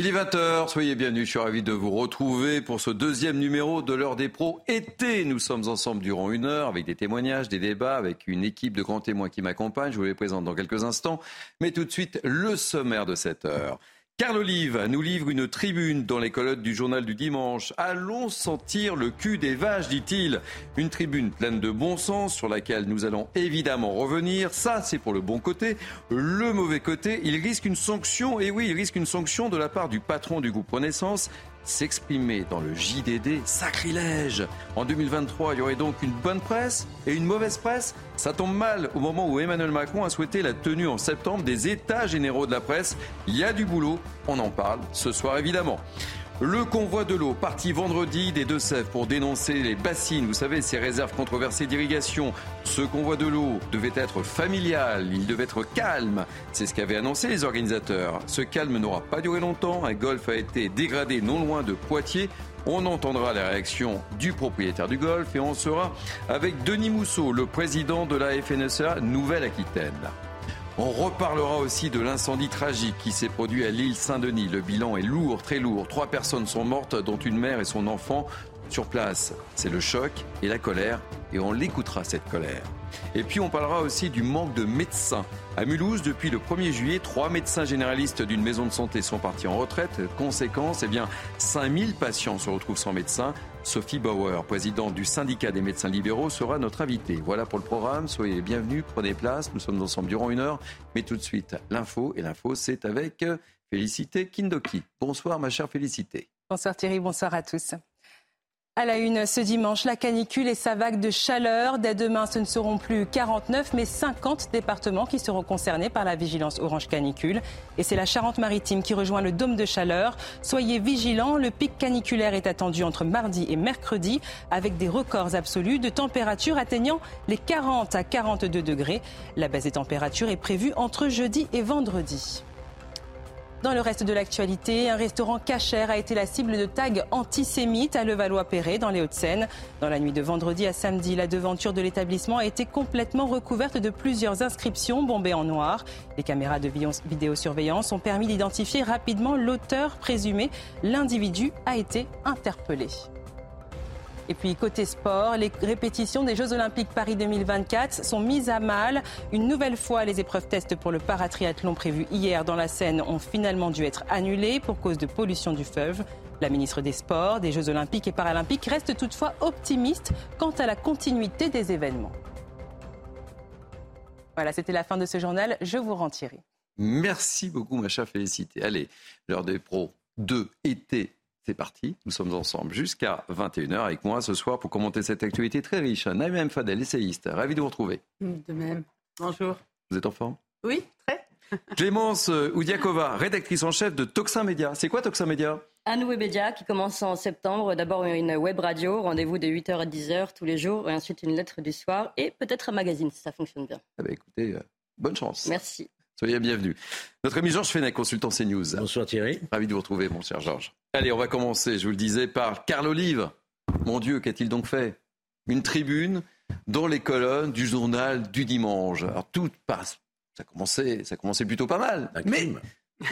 Il est 20h, soyez bienvenus, je suis ravi de vous retrouver pour ce deuxième numéro de l'heure des pros été. Nous sommes ensemble durant une heure avec des témoignages, des débats, avec une équipe de grands témoins qui m'accompagne. Je vous les présente dans quelques instants. Mais tout de suite, le sommaire de cette heure. Carl Olive nous livre une tribune dans les colonnes du journal du dimanche. Allons sentir le cul des vaches, dit-il. Une tribune pleine de bon sens sur laquelle nous allons évidemment revenir. Ça, c'est pour le bon côté. Le mauvais côté, il risque une sanction. Et oui, il risque une sanction de la part du patron du groupe Renaissance s'exprimer dans le JDD, sacrilège. En 2023, il y aurait donc une bonne presse et une mauvaise presse. Ça tombe mal au moment où Emmanuel Macron a souhaité la tenue en septembre des États généraux de la presse. Il y a du boulot, on en parle ce soir évidemment. Le convoi de l'eau, parti vendredi des Deux-Sèvres pour dénoncer les bassines, vous savez, ces réserves controversées d'irrigation. Ce convoi de l'eau devait être familial, il devait être calme. C'est ce qu'avaient annoncé les organisateurs. Ce calme n'aura pas duré longtemps. Un golf a été dégradé non loin de Poitiers. On entendra la réaction du propriétaire du golf et on sera avec Denis Mousseau, le président de la FNSEA Nouvelle-Aquitaine. On reparlera aussi de l'incendie tragique qui s'est produit à l'île Saint-Denis. Le bilan est lourd, très lourd. Trois personnes sont mortes, dont une mère et son enfant sur place. C'est le choc et la colère, et on l'écoutera cette colère. Et puis on parlera aussi du manque de médecins. À Mulhouse, depuis le 1er juillet, trois médecins généralistes d'une maison de santé sont partis en retraite. Conséquence, eh bien, 5000 patients se retrouvent sans médecin. Sophie Bauer, présidente du syndicat des médecins libéraux, sera notre invitée. Voilà pour le programme. Soyez bienvenus, prenez place. Nous sommes ensemble durant une heure. Mais tout de suite, l'info. Et l'info, c'est avec Félicité Kindoki. Bonsoir, ma chère Félicité. Bonsoir Thierry, bonsoir à tous. À la une ce dimanche, la canicule et sa vague de chaleur. Dès demain, ce ne seront plus 49, mais 50 départements qui seront concernés par la vigilance orange canicule. Et c'est la Charente-Maritime qui rejoint le dôme de chaleur. Soyez vigilants, le pic caniculaire est attendu entre mardi et mercredi, avec des records absolus de température atteignant les 40 à 42 degrés. La baisse des températures est prévue entre jeudi et vendredi. Dans le reste de l'actualité, un restaurant cachère a été la cible de tags antisémites à Levallois-Perret, dans les Hauts-de-Seine. Dans la nuit de vendredi à samedi, la devanture de l'établissement a été complètement recouverte de plusieurs inscriptions bombées en noir. Les caméras de vidéosurveillance ont permis d'identifier rapidement l'auteur présumé. L'individu a été interpellé. Et puis côté sport, les répétitions des Jeux Olympiques Paris 2024 sont mises à mal. Une nouvelle fois, les épreuves tests pour le paratriathlon prévues hier dans la Seine ont finalement dû être annulées pour cause de pollution du fleuve. La ministre des Sports, des Jeux Olympiques et Paralympiques reste toutefois optimiste quant à la continuité des événements. Voilà, c'était la fin de ce journal. Je vous rends Thierry. Merci beaucoup, ma chère Félicité. Allez, l'heure des pros de été c'est parti, nous sommes ensemble jusqu'à 21h avec moi ce soir pour commenter cette actualité très riche. Naïm Fadel, essayiste, ravi de vous retrouver. De même. Bonjour. Vous êtes en forme? Oui, très. Clémence Oudiakova, rédactrice en chef de Toxin Média. C'est quoi Toxin Média? Un nouveau média qui commence en septembre. D'abord une web radio, rendez-vous de 8h à 10h tous les jours, et ensuite une lettre du soir, et peut-être un magazine si ça fonctionne bien. Ah bah écoutez, euh, bonne chance. Merci. Soyez bienvenus. Notre ami Georges Fenech, consultant CNews. Bonsoir Thierry. Ravi de vous retrouver, mon cher Georges. Allez, on va commencer, je vous le disais, par Carl Olive. Mon Dieu, qu'a-t-il donc fait? Une tribune dans les colonnes du journal du dimanche. Alors tout passe. Ça commençait, ça commençait plutôt pas mal. Mais,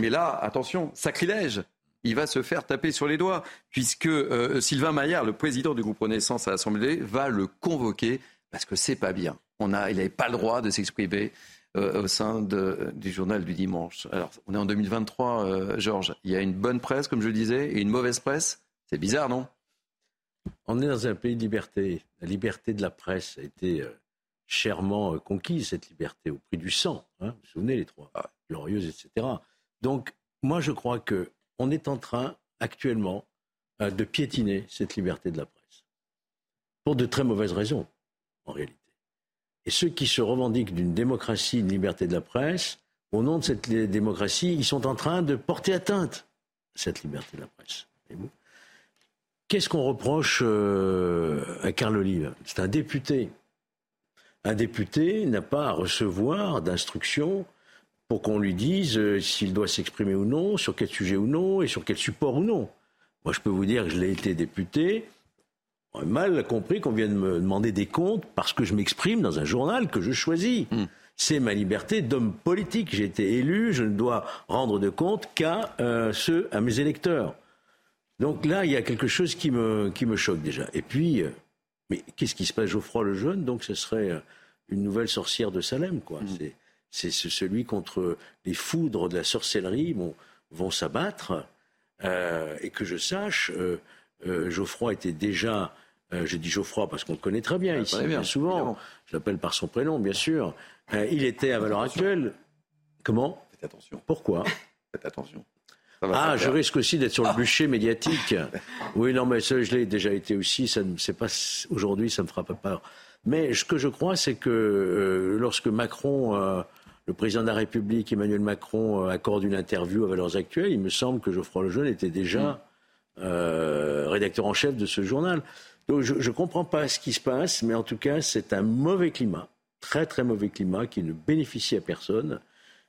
mais là, attention, sacrilège il va se faire taper sur les doigts, puisque euh, Sylvain Maillard, le président du groupe Renaissance à l'Assemblée, va le convoquer, parce que c'est pas bien. On a, il n'avait pas le droit de s'exprimer euh, au sein du journal du dimanche. Alors, on est en 2023, euh, Georges. Il y a une bonne presse, comme je le disais, et une mauvaise presse. C'est bizarre, non? On est dans un pays de liberté. La liberté de la presse a été euh, chèrement conquise, cette liberté, au prix du sang. Hein. vous vous souvenez, les trois ah. glorieuses, etc. Donc, moi, je crois qu'on est en train, actuellement, de piétiner cette liberté de la presse. Pour de très mauvaises raisons, en réalité. Et ceux qui se revendiquent d'une démocratie, d'une liberté de la presse, au nom de cette démocratie, ils sont en train de porter atteinte à cette liberté de la presse. Qu'est-ce qu'on reproche euh, à Carl Olive? C'est un député. Un député n'a pas à recevoir d'instructions pour qu'on lui dise euh, s'il doit s'exprimer ou non, sur quel sujet ou non, et sur quel support ou non. Moi, je peux vous dire que je l'ai été député mal compris qu'on vienne me demander des comptes parce que je m'exprime dans un journal que je choisis. Hmm. c'est ma liberté d'homme politique. J'ai été élu, je ne dois rendre de compte qu'à euh, ceux, à mes électeurs. Donc là, il y a quelque chose qui me, qui me choque déjà. Et puis, euh, mais qu'est-ce qui se passe Geoffroy le Jeune, donc ce serait euh, une nouvelle sorcière de Salem, quoi. Mmh. C'est celui contre les foudres de la sorcellerie vont, vont s'abattre. Euh, et que je sache, Geoffroy était déjà je dis Geoffroy parce qu'on le connaît très bien ici, bien, souvent. Je l'appelle par son prénom, bien sûr. il était à valeur actuelle. Comment? Faites attention. Pourquoi? Faites attention. Ah, je risque aussi d'être sur le bûcher médiatique. Oui, non, mais ça, je l'ai déjà été aussi. Ça ne, pas aujourd'hui, ça me fera pas peur. Mais ce que je crois, c'est que euh, lorsque Macron, euh, le président de la République, Emmanuel Macron, euh, accorde une interview à Valeurs Actuelles, il me semble que Geoffroy Lejeune était déjà mm. rédacteur en chef de ce journal. Donc, je ne comprends pas ce qui se passe, mais en tout cas, c'est un mauvais climat, très très mauvais climat, qui ne bénéficie à personne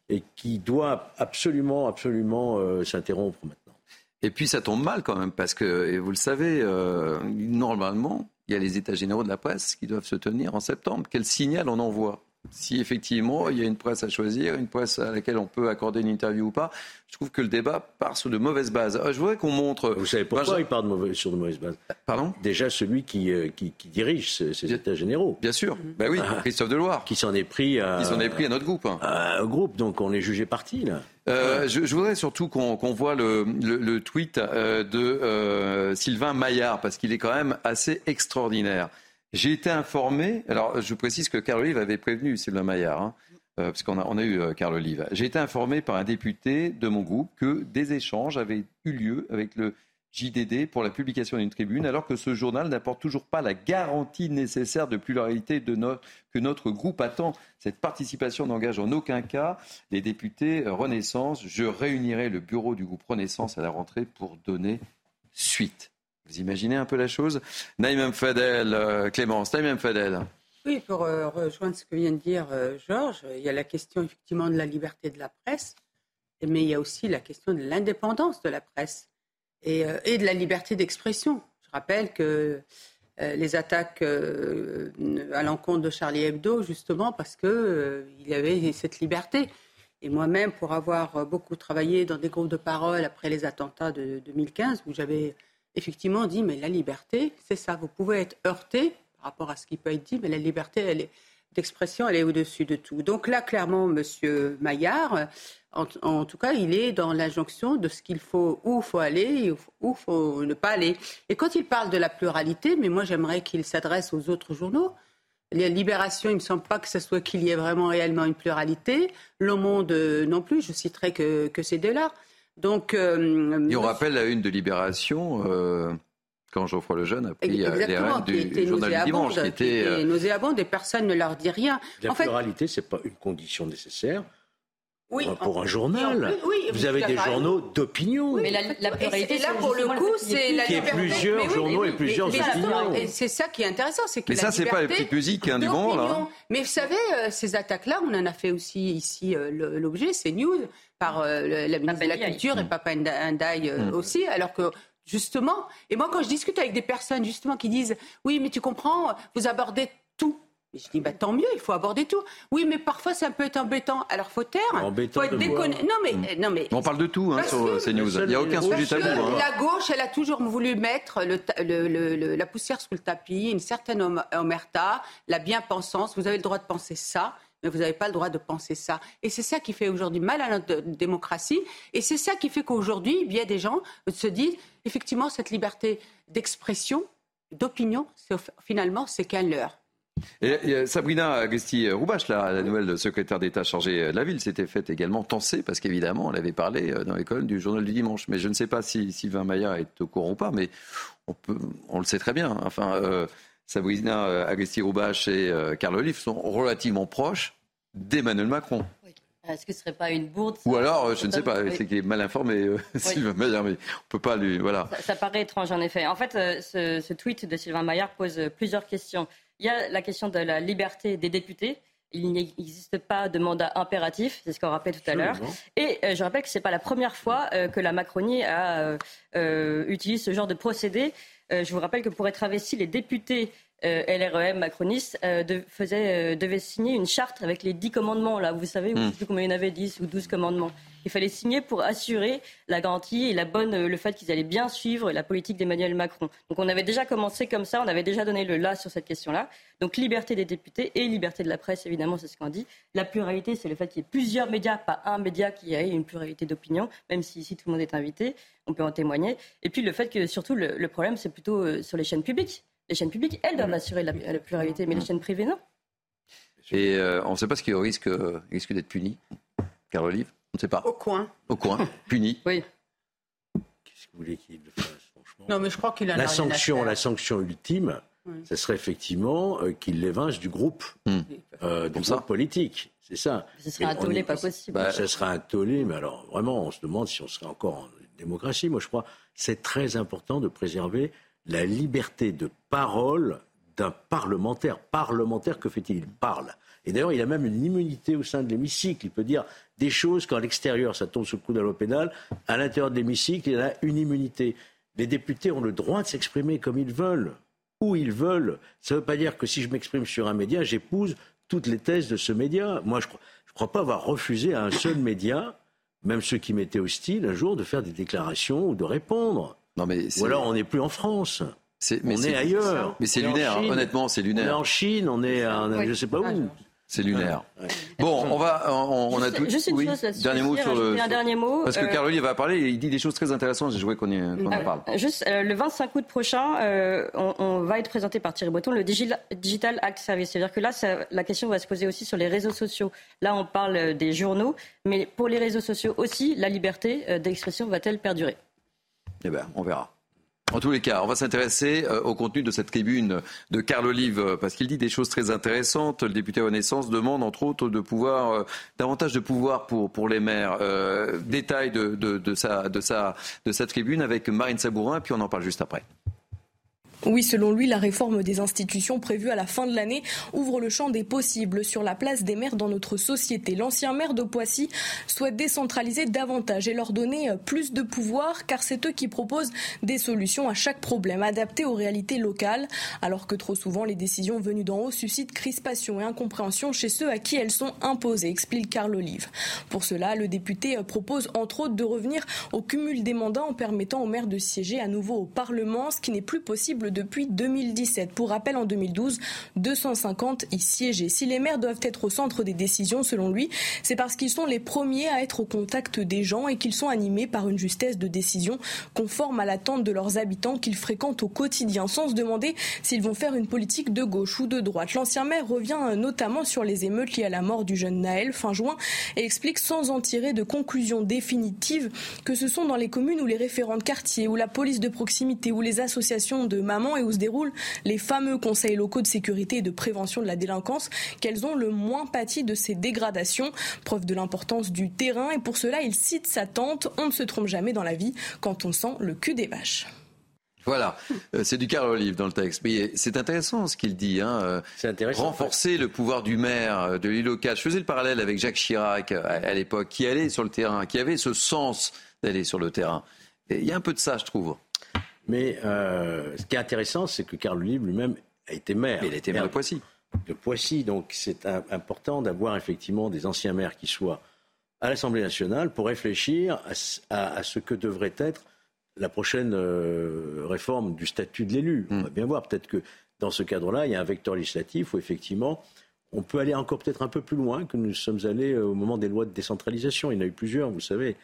et qui doit absolument, absolument euh, s'interrompre maintenant. Et puis ça tombe mal quand même, parce que, vous le savez, euh, normalement, il y a les États généraux de la presse qui doivent se tenir en septembre. Quel signal on envoie? Si effectivement il y a une presse à choisir, une presse à laquelle on peut accorder une interview ou pas, je trouve que le débat part sur de mauvaises bases. Ah, je voudrais qu'on montre. Vous savez pourquoi il part sur de mauvaises bases? Pardon? Déjà celui qui, euh, qui, dirige ces, États généraux. Bien sûr. Ben oui, ah. Christophe Deloire. Qui s'en est pris à. Qui s'en est pris à notre groupe. au groupe, donc on est jugé parti là. Euh, je, voudrais surtout qu'on voit le, le, tweet euh, de Sylvain Maillard parce qu'il est quand même assez extraordinaire. J'ai été informé, alors je précise que Carl Olive avait prévenu Sylvain Maillard, hein, euh, parce qu'on a, eu euh, Carl Olive. J'ai été informé par un député de mon groupe que des échanges avaient eu lieu avec le JDD pour la publication d'une tribune, alors que ce journal n'apporte toujours pas la garantie nécessaire de pluralité que notre groupe attend. Cette participation n'engage en aucun cas les députés Renaissance. Je réunirai le bureau du groupe Renaissance à la rentrée pour donner suite. Vous imaginez un peu la chose Naïm Fadel, euh, Clémence, Naïm Fadel. Oui, pour euh, rejoindre ce que vient de dire euh, Georges, il y a la question effectivement de la liberté de la presse, mais il y a aussi la question de l'indépendance de la presse et, de la liberté d'expression. Je rappelle que les attaques à l'encontre de Charlie Hebdo, justement parce qu'il y avait cette liberté. Et moi-même, pour avoir beaucoup travaillé dans des groupes de parole après les attentats de 2015, où j'avais effectivement, dit, mais la liberté, c'est ça. Vous pouvez être heurté par rapport à ce qui peut être dit, mais la liberté, d'expression, elle est au-dessus de tout. Donc là, clairement, Monsieur Maillard, en, tout cas, il est dans l'injonction de ce qu'il faut, où faut aller, où faut ne pas aller. Et quand il parle de la pluralité, mais moi j'aimerais qu'il s'adresse aux autres journaux. La Libération, il ne me semble pas que ce soit qu'il y ait vraiment réellement une pluralité. Le Monde euh, non plus, je citerai que, que ces deux-là. Donc, euh, Et on rappelle la une de Libération. Euh, quand Geoffroy Lejeune a pris euh, les rênes du journal du dimanche. Qui était, qui nauséabonde et personne ne leur dit rien. La pluralité, ce n'est pas une condition nécessaire. Oui, pour un journal. vous avez des journaux d'opinion. mais la, la pluralité, là pour le coup, c'est la liberté. Il y a plusieurs journaux et plusieurs opinions. Et c'est ça qui est intéressant, c'est que Mais ça, c'est pas la petite musique hein, du vent, là. Mais vous savez, ces attaques-là, on en a fait aussi ici l'objet, c'est News par euh, la ministre de la Culture et Papa Ndaï euh, mm. aussi, alors que justement, et moi quand je discute avec des personnes justement qui disent oui mais tu comprends, vous abordez tout. Je dis bah tant mieux, il faut aborder tout. Oui, mais parfois ça peut être embêtant. Alors faut taire, faut être déconné. Non mais mm. non mais on parle de tout hein, sur CNews. Il n'y a aucun sujet tabou. Hein. La gauche, elle a toujours voulu mettre le, le, la poussière sous le tapis, une certaine omerta, la bien-pensance. Vous avez le droit de penser ça mais vous n'avez pas le droit de penser ça. Et c'est ça qui fait aujourd'hui mal à notre démocratie. Et c'est ça qui fait qu'aujourd'hui, bien des gens se disent, effectivement, cette liberté d'expression, d'opinion, finalement, c'est qu'un leurre. Et, Sabrina Agesti-Roubache, la, nouvelle secrétaire d'État chargée de la ville, s'était faite également tenser parce qu'évidemment, on avait parlé euh, dans les colonnes du journal du dimanche. Mais je ne sais pas si Sylvain Maillard est au courant ou pas, mais on, peut, on le sait très bien. Enfin, euh, Sabrina euh, Agresti-Roubache et euh, Carl Olive sont relativement proches d'Emmanuel Macron. Est-ce que ce serait pas une bourde Ou alors, euh, je ne sais pas, c'est qu'il est mal informé, Sylvain Maillard, mais on peut pas lui. Voilà. Ça, paraît étrange, en effet. En fait, ce, tweet de Sylvain Maillard pose plusieurs questions. Il y a la question de la liberté des députés. Il n'existe pas de mandat impératif, c'est ce qu'on rappelait tout à l'heure. Et je rappelle que ce n'est pas la première fois que la Macronie a utilisé ce genre de procédé. Euh, je vous rappelle que pour être investi, les députés euh, LREM macroniste euh, faisait, devait signer une charte avec les dix commandements. Là, vous savez, je ne sais plus combien il y en avait, 10 ou 12 commandements. Il fallait signer pour assurer la garantie et bonne, le fait qu'ils allaient bien suivre la politique d'Emmanuel Macron. Donc on avait déjà commencé comme ça, on avait déjà donné le là sur cette question-là. Donc liberté des députés et liberté de la presse, évidemment, c'est ce qu'on dit. La pluralité, c'est le fait qu'il y ait plusieurs médias, pas un média qui ait une pluralité d'opinion, même si ici tout le monde est invité, on peut en témoigner. Et puis le fait que surtout le, problème, c'est plutôt euh, sur les chaînes publiques. Les chaînes publiques, elles doivent assurer la, pluralité, mais les chaînes privées, non? Et euh, on ne sait pas ce qui risque, risque d'être puni, Carl Olive On ne sait pas. Au coin. Au coin, puni. Oui. Qu'est-ce que vous voulez qu'il fasse, franchement Non, mais je crois qu'il a la sanction, la sanction ultime, ce serait effectivement euh, qu'il l'évince du groupe, hmm. euh, du groupe politique. C'est ça. Ce serait un tollé pas possible. Bah, ce serait un tollé, mais alors vraiment, on se demande si on serait encore en démocratie. Moi, je crois c'est très important de préserver la liberté de parole d'un parlementaire. Parlementaire, que fait-il? Il parle. Et d'ailleurs, il a même une immunité au sein de l'hémicycle. Il peut dire des choses quand à l'extérieur, ça tombe sous le coup de la loi pénale. À l'intérieur de l'hémicycle, il a une immunité. Les députés ont le droit de s'exprimer comme ils veulent où ils veulent. Ça ne veut pas dire que si je m'exprime sur un média, j'épouse toutes les thèses de ce média. Moi, je ne crois, pas avoir refusé à un seul média, même ceux qui m'étaient hostiles, un jour de faire des déclarations ou de répondre. Non, mais ou alors on n'est plus en France. on est, ailleurs. Mais c'est lunaire, honnêtement, c'est lunaire. On est en Chine, on est, je ne sais pas où. C'est lunaire. Bon, on va, on, a tout. Juste une chose Dernier mot sur le. Un dernier mot. Parce que euh... Caroline va parler, il dit des choses très intéressantes. J'ai joué qu'on en euh, parle. Juste euh, le 25 août prochain, euh, on, va être présenté par Thierry Breton le Digital Act Service. C'est-à-dire que là, la question va se poser aussi sur les réseaux sociaux. Là, on parle des journaux, mais pour les réseaux sociaux aussi, la liberté d'expression va-t-elle perdurer? Eh bien, on verra. En tous les cas, on va s'intéresser euh, au contenu de cette tribune de Carl Olive, euh, parce qu'il dit des choses très intéressantes. Le député Renaissance demande, entre autres, de pouvoir, euh, davantage de pouvoir pour, pour les maires. détail de, de, de, sa, de, sa, de sa tribune avec Marine Sabourin, puis on en parle juste après. Oui, selon lui, la réforme des institutions prévue à la fin de l'année ouvre le champ des possibles sur la place des maires dans notre société. L'ancien maire de Poissy souhaite décentraliser davantage et leur donner plus de pouvoir car c'est eux qui proposent des solutions à chaque problème adaptées aux réalités locales alors que trop souvent les décisions venues d'en haut suscitent crispation et incompréhension chez ceux à qui elles sont imposées, explique Carl Olive. Pour cela, le député propose entre autres de revenir au cumul des mandats en permettant aux maires de siéger à nouveau au Parlement, ce qui n'est plus possible depuis 2017. Pour rappel, en 2012, 250 y siégeaient. Si les maires doivent être au centre des décisions, selon lui, c'est parce qu'ils sont les premiers à être au contact des gens et qu'ils sont animés par une justesse de décision conforme à l'attente de leurs habitants qu'ils fréquentent au quotidien, sans se demander s'ils vont faire une politique de gauche ou de droite. L'ancien maire revient notamment sur les émeutes liées à la mort du jeune Naël fin juin et explique sans en tirer de conclusion définitive que ce sont dans les communes où les référents de quartier, où la police de proximité, où les associations de mamans et où se déroulent les fameux conseils locaux de sécurité et de prévention de la délinquance, qu'elles ont le moins pâti de ces dégradations, preuve de l'importance du terrain. Et pour cela, il cite sa tante On ne se trompe jamais dans la vie quand on sent le cul des vaches. Voilà, euh, c'est du Carl Olive dans le texte. Mais c'est intéressant ce qu'il dit. Hein. Euh, c'est intéressant. Renforcer le pouvoir du maire euh, de l'île locale. Je faisais le parallèle avec Jacques Chirac à l'époque, qui allait sur le terrain, qui avait ce sens d'aller sur le terrain. il y a un peu de ça, je trouve. Mais euh, ce qui est intéressant, c'est que Carl Olive lui-même a été maire. il a été maire de Poissy. De Poissy, donc c'est important d'avoir effectivement des anciens maires qui soient à l'Assemblée nationale pour réfléchir à, ce que devrait être la prochaine euh, réforme du statut de l'élu. On hmm. va bien voir, peut-être que dans ce cadre-là, il y a un vecteur législatif où effectivement on peut aller encore peut-être un peu plus loin que nous sommes allés euh, au moment des lois de décentralisation. Il y en a eu plusieurs, vous savez.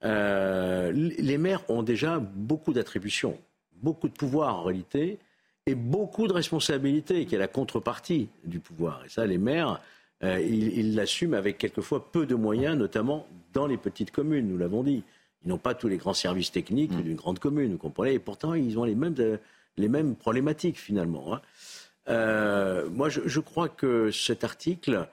les maires ont déjà beaucoup d'attributions beaucoup de pouvoir en réalité et beaucoup de responsabilités, qui est la contrepartie du pouvoir. Et ça, les maires, euh, ils l'assument avec quelquefois peu de moyens, notamment dans les petites communes, nous l'avons dit. Ils n'ont pas tous les grands services techniques mm. d'une grande commune, vous comprenez Et pourtant, ils ont les mêmes, euh, les mêmes problématiques, finalement. Hein. Euh, moi, je, crois que cet article,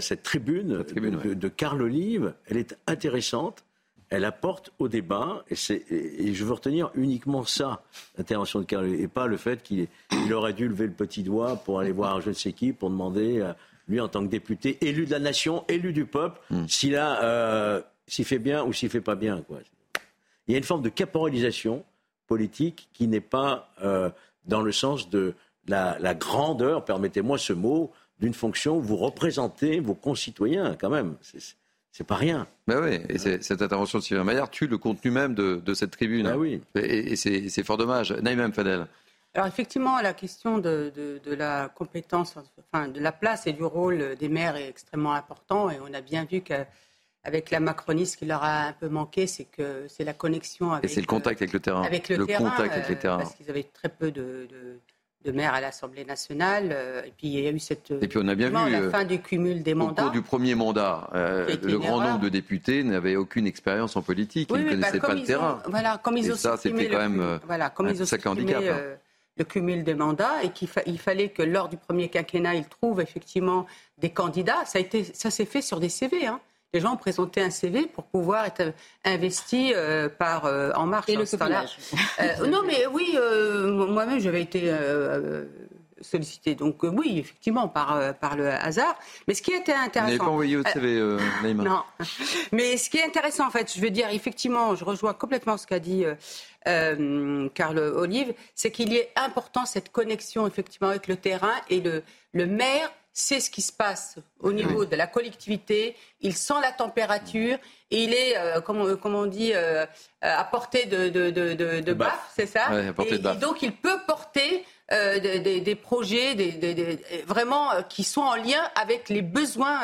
cette tribune, de, de, Carl Olive, elle est intéressante elle apporte au débat, et, je veux retenir uniquement ça, l'intervention de Carl, et pas le fait qu'il aurait dû lever le petit doigt pour aller voir je ne sais qui, pour demander, euh, lui en tant que député, élu de la nation, élu du peuple, hmm. s'il a, euh, s'il fait bien ou s'il fait pas bien. Quoi. Il y a une forme de caporalisation politique qui n'est pas euh, dans le sens de la, grandeur, permettez-moi ce mot, d'une fonction où vous représentez vos concitoyens quand même. C'est pas rien. Ben oui, et cette intervention de Sylvain Maillard tue le contenu même de, cette tribune. Ben oui. Et, c'est fort dommage. Naïm Fadel. Alors effectivement, la question de, la compétence, enfin de la place et du rôle des maires est extrêmement important. Et on a bien vu qu'avec la Macronie, ce qui leur a un peu manqué, c'est que c'est la connexion avec. Et c'est le contact avec le terrain. Avec le, terrain, contact avec les terrains. Parce qu'ils avaient très peu de, maires à l'Assemblée nationale. Euh, et puis il y a eu cette. Et puis on a bien vu. La euh, fin du cumul des mandats. Au cours du premier mandat, euh, le grand nombre de députés n'avaient aucune expérience en politique. ils ne connaissaient bah, pas le terrain. voilà, comme ils et ça, c'était quand même. Voilà, comme ils ont handicap. Hein le cumul des mandats et qu'il fallait que lors du premier quinquennat, ils trouvent effectivement des candidats. Ça, a été, ça s'est fait sur des CV. Hein. Les gens ont présenté un CV pour pouvoir être investis euh, par euh, En Marche. Et le euh, Non, mais oui, moi-même, j'avais été sollicité. Donc oui, effectivement, par, par le hasard. Mais ce qui était intéressant... Vous n'avez pas envoyé votre CV, Naïma? Non. Mais ce qui est intéressant, en fait, je veux dire, effectivement, je rejoins complètement ce qu'a dit euh, Carl Olive, c'est qu'il y ait important cette connexion effectivement avec le terrain et le, le maire sait ce qui se passe au niveau de la collectivité, il sent la température, et il est, euh, comme, on, dit, euh, à portée de, de, de, de baf, c'est ça et, donc il peut porter euh, des, des, projets des, vraiment qui sont en lien avec les besoins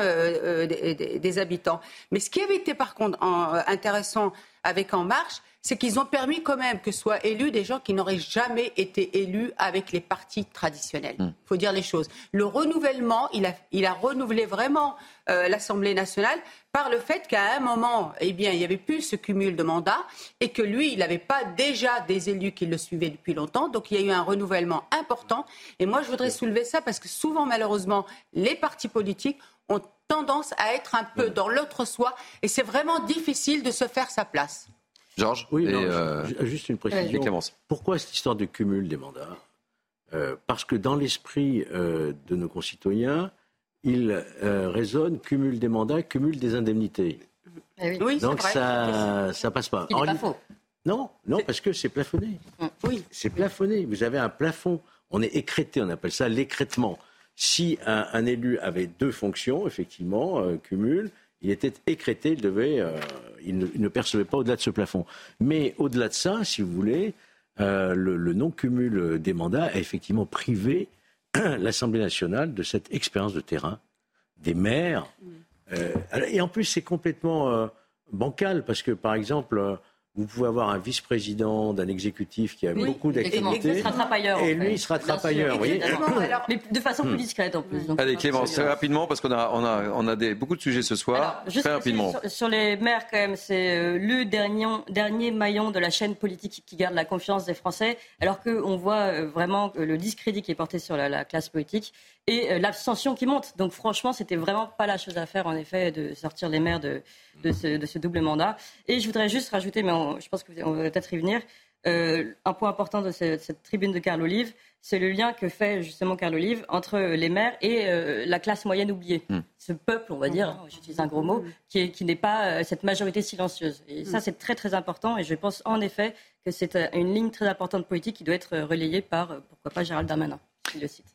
des, habitants. Mais ce qui avait été par contre intéressant avec En Marche, c'est qu'ils ont permis quand même que soient élus des gens qui n'auraient jamais été élus avec les partis traditionnels. Il hmm. faut dire les choses. Le renouvellement, il a, il a renouvelé vraiment euh, l'Assemblée nationale par le fait qu'à un moment, eh bien, il n'y avait plus ce cumul de mandats et que lui, il n'avait pas déjà des élus qui le suivaient depuis longtemps. Donc il y a eu un renouvellement important. Et moi, je voudrais soulever ça parce que souvent, malheureusement, les partis politiques ont tendance à être un peu dans l'autre soi et c'est vraiment difficile de se faire sa place. Georges Oui, euh, juste une précision. Pourquoi cette histoire de cumul des mandats euh, Parce que dans l'esprit euh, de nos concitoyens, il résonne cumul des mandats, cumul des indemnités. Eh oui. Donc ça ça passe pas. Il pas faux. Non, non, parce que c'est plafonné. Mm. Oui. C'est plafonné. Vous avez un plafond. On est écrété, on appelle ça l'écrètement. Si un, élu avait deux fonctions, effectivement, cumul, il était écrété, il, devait, euh, il, ne, percevait pas au-delà de ce plafond. Mais au-delà de ça, si vous voulez, euh, le, non-cumul des mandats a effectivement privé l'Assemblée nationale de cette expérience de terrain, des maires. Euh, et en plus, c'est complètement bancal, parce que, par exemple, vous pouvez avoir un vice-président d'un exécutif qui a beaucoup d'activités. Et lui, il sera trapailleur. Oui. Mais de façon plus discrète en plus. Allez, Clémence, très rapidement, parce qu'on a, on a, on a des, beaucoup de sujets ce soir. très rapidement. Sur, les maires, quand même, c'est euh, le dernier, dernier maillon de la chaîne politique qui garde la confiance des Français, alors qu'on voit euh, vraiment le discrédit qui est porté sur la, classe politique et euh, l'abstention qui monte. Donc franchement, c'était vraiment pas la chose à faire, en effet, de sortir les maires de, de, ce, de ce double mandat. Et je voudrais juste rajouter, mais je pense qu'on va peut-être y venir, euh, un point important de cette, tribune de Carl Olive, c'est le lien que fait justement Carl Olive entre les maires et euh, la classe moyenne oubliée. Hmm. Ce peuple, on va dire, j'utilise un gros mot, qui, qui n'est pas euh, cette majorité silencieuse. Et ça, hmm. c'est très très important. Et je pense en effet que c'est une ligne très importante politique qui doit être relayée par, pourquoi pas, Gérald Darmanin.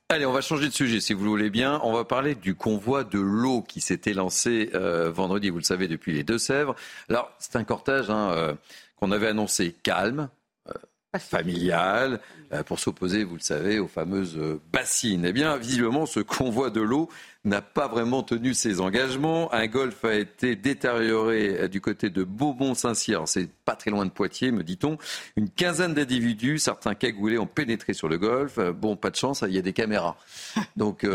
Allez, on va changer de sujet si vous le voulez bien. On va parler du convoi de l'eau qui s'était lancé vendredi, vous le savez, depuis les Deux-Sèvres. Alors, c'est un cortège hein, qu'on avait annoncé calme, familiale, euh, pour s'opposer, vous le savez, aux fameuses euh, bassines. Eh bien, visiblement, ce convoi de l'eau n'a pas vraiment tenu ses engagements. Un golf a été détérioré euh, du côté de Beaumont-Saint-Cyr, c'est pas très loin de Poitiers, me dit-on. Une quinzaine d'individus, certains cagoulés, ont pénétré sur le golf. Bon, pas de chance, il y a des caméras. Donc,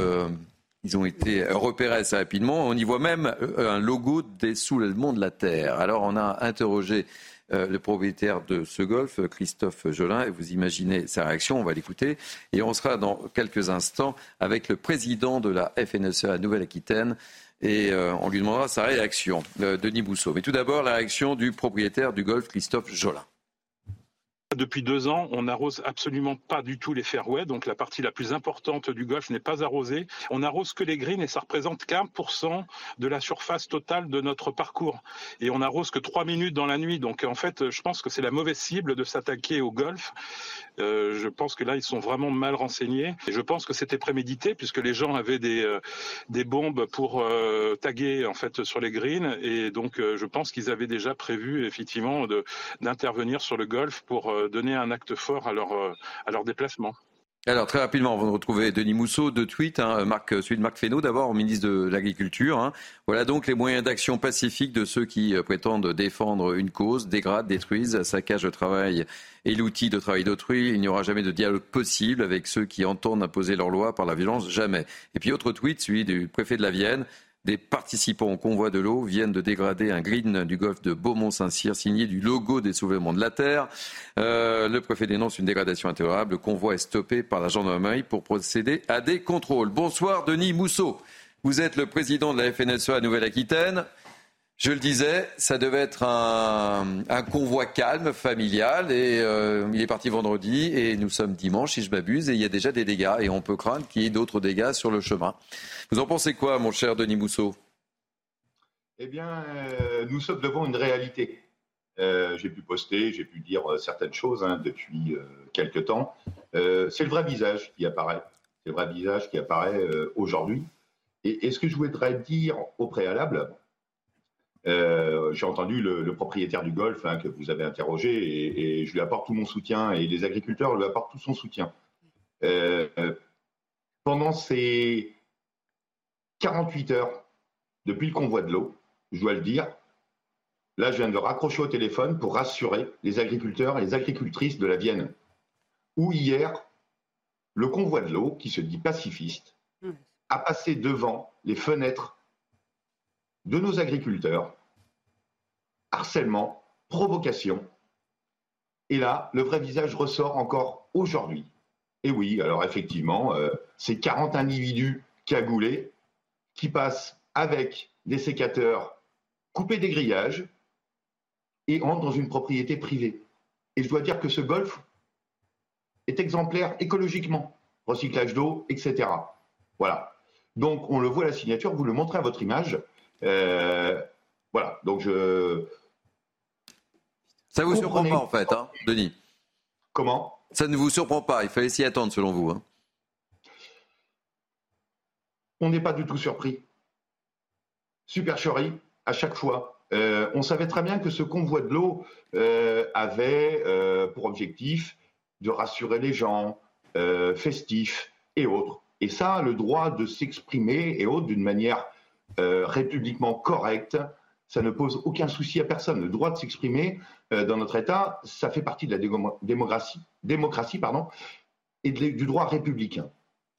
ils ont été repérés assez rapidement. On y voit même un logo des soulèvements de la Terre. Alors, on a interrogé euh, le propriétaire de ce golf, Christophe Jolin, et vous imaginez sa réaction, on va l'écouter. Et on sera dans quelques instants avec le président de la FNSE à Nouvelle-Aquitaine et euh, on lui demandera sa réaction, euh, Denis Bousseau. Mais tout d'abord, la réaction du propriétaire du golf, Christophe Jolin. Depuis deux ans, on n'arrose absolument pas du tout les fairways, donc la partie la plus importante du golf n'est pas arrosée. On arrose que les greens et ça représente 15% de la surface totale de notre parcours. Et on arrose que trois minutes dans la nuit, donc en fait, je pense que c'est la mauvaise cible de s'attaquer au golf. Euh, je pense que là, ils sont vraiment mal renseignés. Et je pense que c'était prémédité puisque les gens avaient des, euh, des bombes pour euh, taguer en fait sur les greens. Et donc, je pense qu'ils avaient déjà prévu effectivement d'intervenir sur le golf pour donner un acte fort à leur, à leur déplacement. Alors très rapidement, on va retrouver Denis Mousseau, deux tweets, hein, Marc, celui de Marc Fesneau d'abord, ministre de l'Agriculture. Hein. Voilà donc les moyens d'action pacifique de ceux qui euh, prétendent défendre une cause, dégradent, détruisent, saccagent le travail et l'outil de travail d'autrui. Il n'y aura jamais de dialogue possible avec ceux qui entendent imposer leur loi par la violence, jamais. Et puis autre tweet, celui du préfet de la Vienne, des participants au convoi de l'eau viennent de dégrader un green du golfe de Beaumont-Saint-Cyr signé du logo des soulèvements de la Terre. Euh, le préfet dénonce une dégradation intolérable. Le convoi est stoppé par la gendarmerie pour procéder à des contrôles. Bonsoir Denis Mousseau. Vous êtes le président de la FNSEA Nouvelle-Aquitaine. Je le disais, ça devait être un, convoi calme, familial, et euh, il est parti vendredi, et nous sommes dimanche, si je m'abuse, et il y a déjà des dégâts, et on peut craindre qu'il y ait d'autres dégâts sur le chemin. Vous en pensez quoi, mon cher Denis Mousseau? Eh bien, euh, nous sommes devant une réalité. Euh, j'ai pu poster, j'ai pu dire certaines choses hein, depuis quelque temps. c'est le vrai visage qui apparaît. C'est le vrai visage qui apparaît aujourd'hui. Et, et, ce que je voudrais dire au préalable, euh, j'ai entendu le, propriétaire du golf hein, que vous avez interrogé et, je lui apporte tout mon soutien et les agriculteurs lui apportent tout son soutien. Euh, pendant ces 48 heures depuis le convoi de l'eau, je dois le dire, là je viens de le raccrocher au téléphone pour rassurer les agriculteurs et les agricultrices de la Vienne, où hier, le convoi de l'eau, qui se dit pacifiste, mmh. a passé devant les fenêtres de nos agriculteurs, harcèlement, provocation. Et là, le vrai visage ressort encore aujourd'hui. Et oui, alors effectivement, euh, c'est 40 individus cagoulés qui passent avec des sécateurs coupés des grillages et entrent dans une propriété privée. Et je dois dire que ce golf est exemplaire écologiquement, recyclage d'eau, etc. Voilà. Donc on le voit à la signature, vous le montrez à votre image. Euh, voilà, donc je. Ça vous surprend pas en fait, hein, Denis? Comment? Ça ne vous surprend pas, il fallait s'y attendre selon vous. Hein. On n'est pas du tout surpris. Supercherie, à chaque fois. Euh, on savait très bien que ce convoi de l'eau euh, avait pour objectif de rassurer les gens, festifs et autres. Et ça, le droit de s'exprimer et autres d'une manière euh, républiquement correct, ça ne pose aucun souci à personne. Le droit de s'exprimer euh, dans notre État, ça fait partie de la démocratie, et du droit républicain.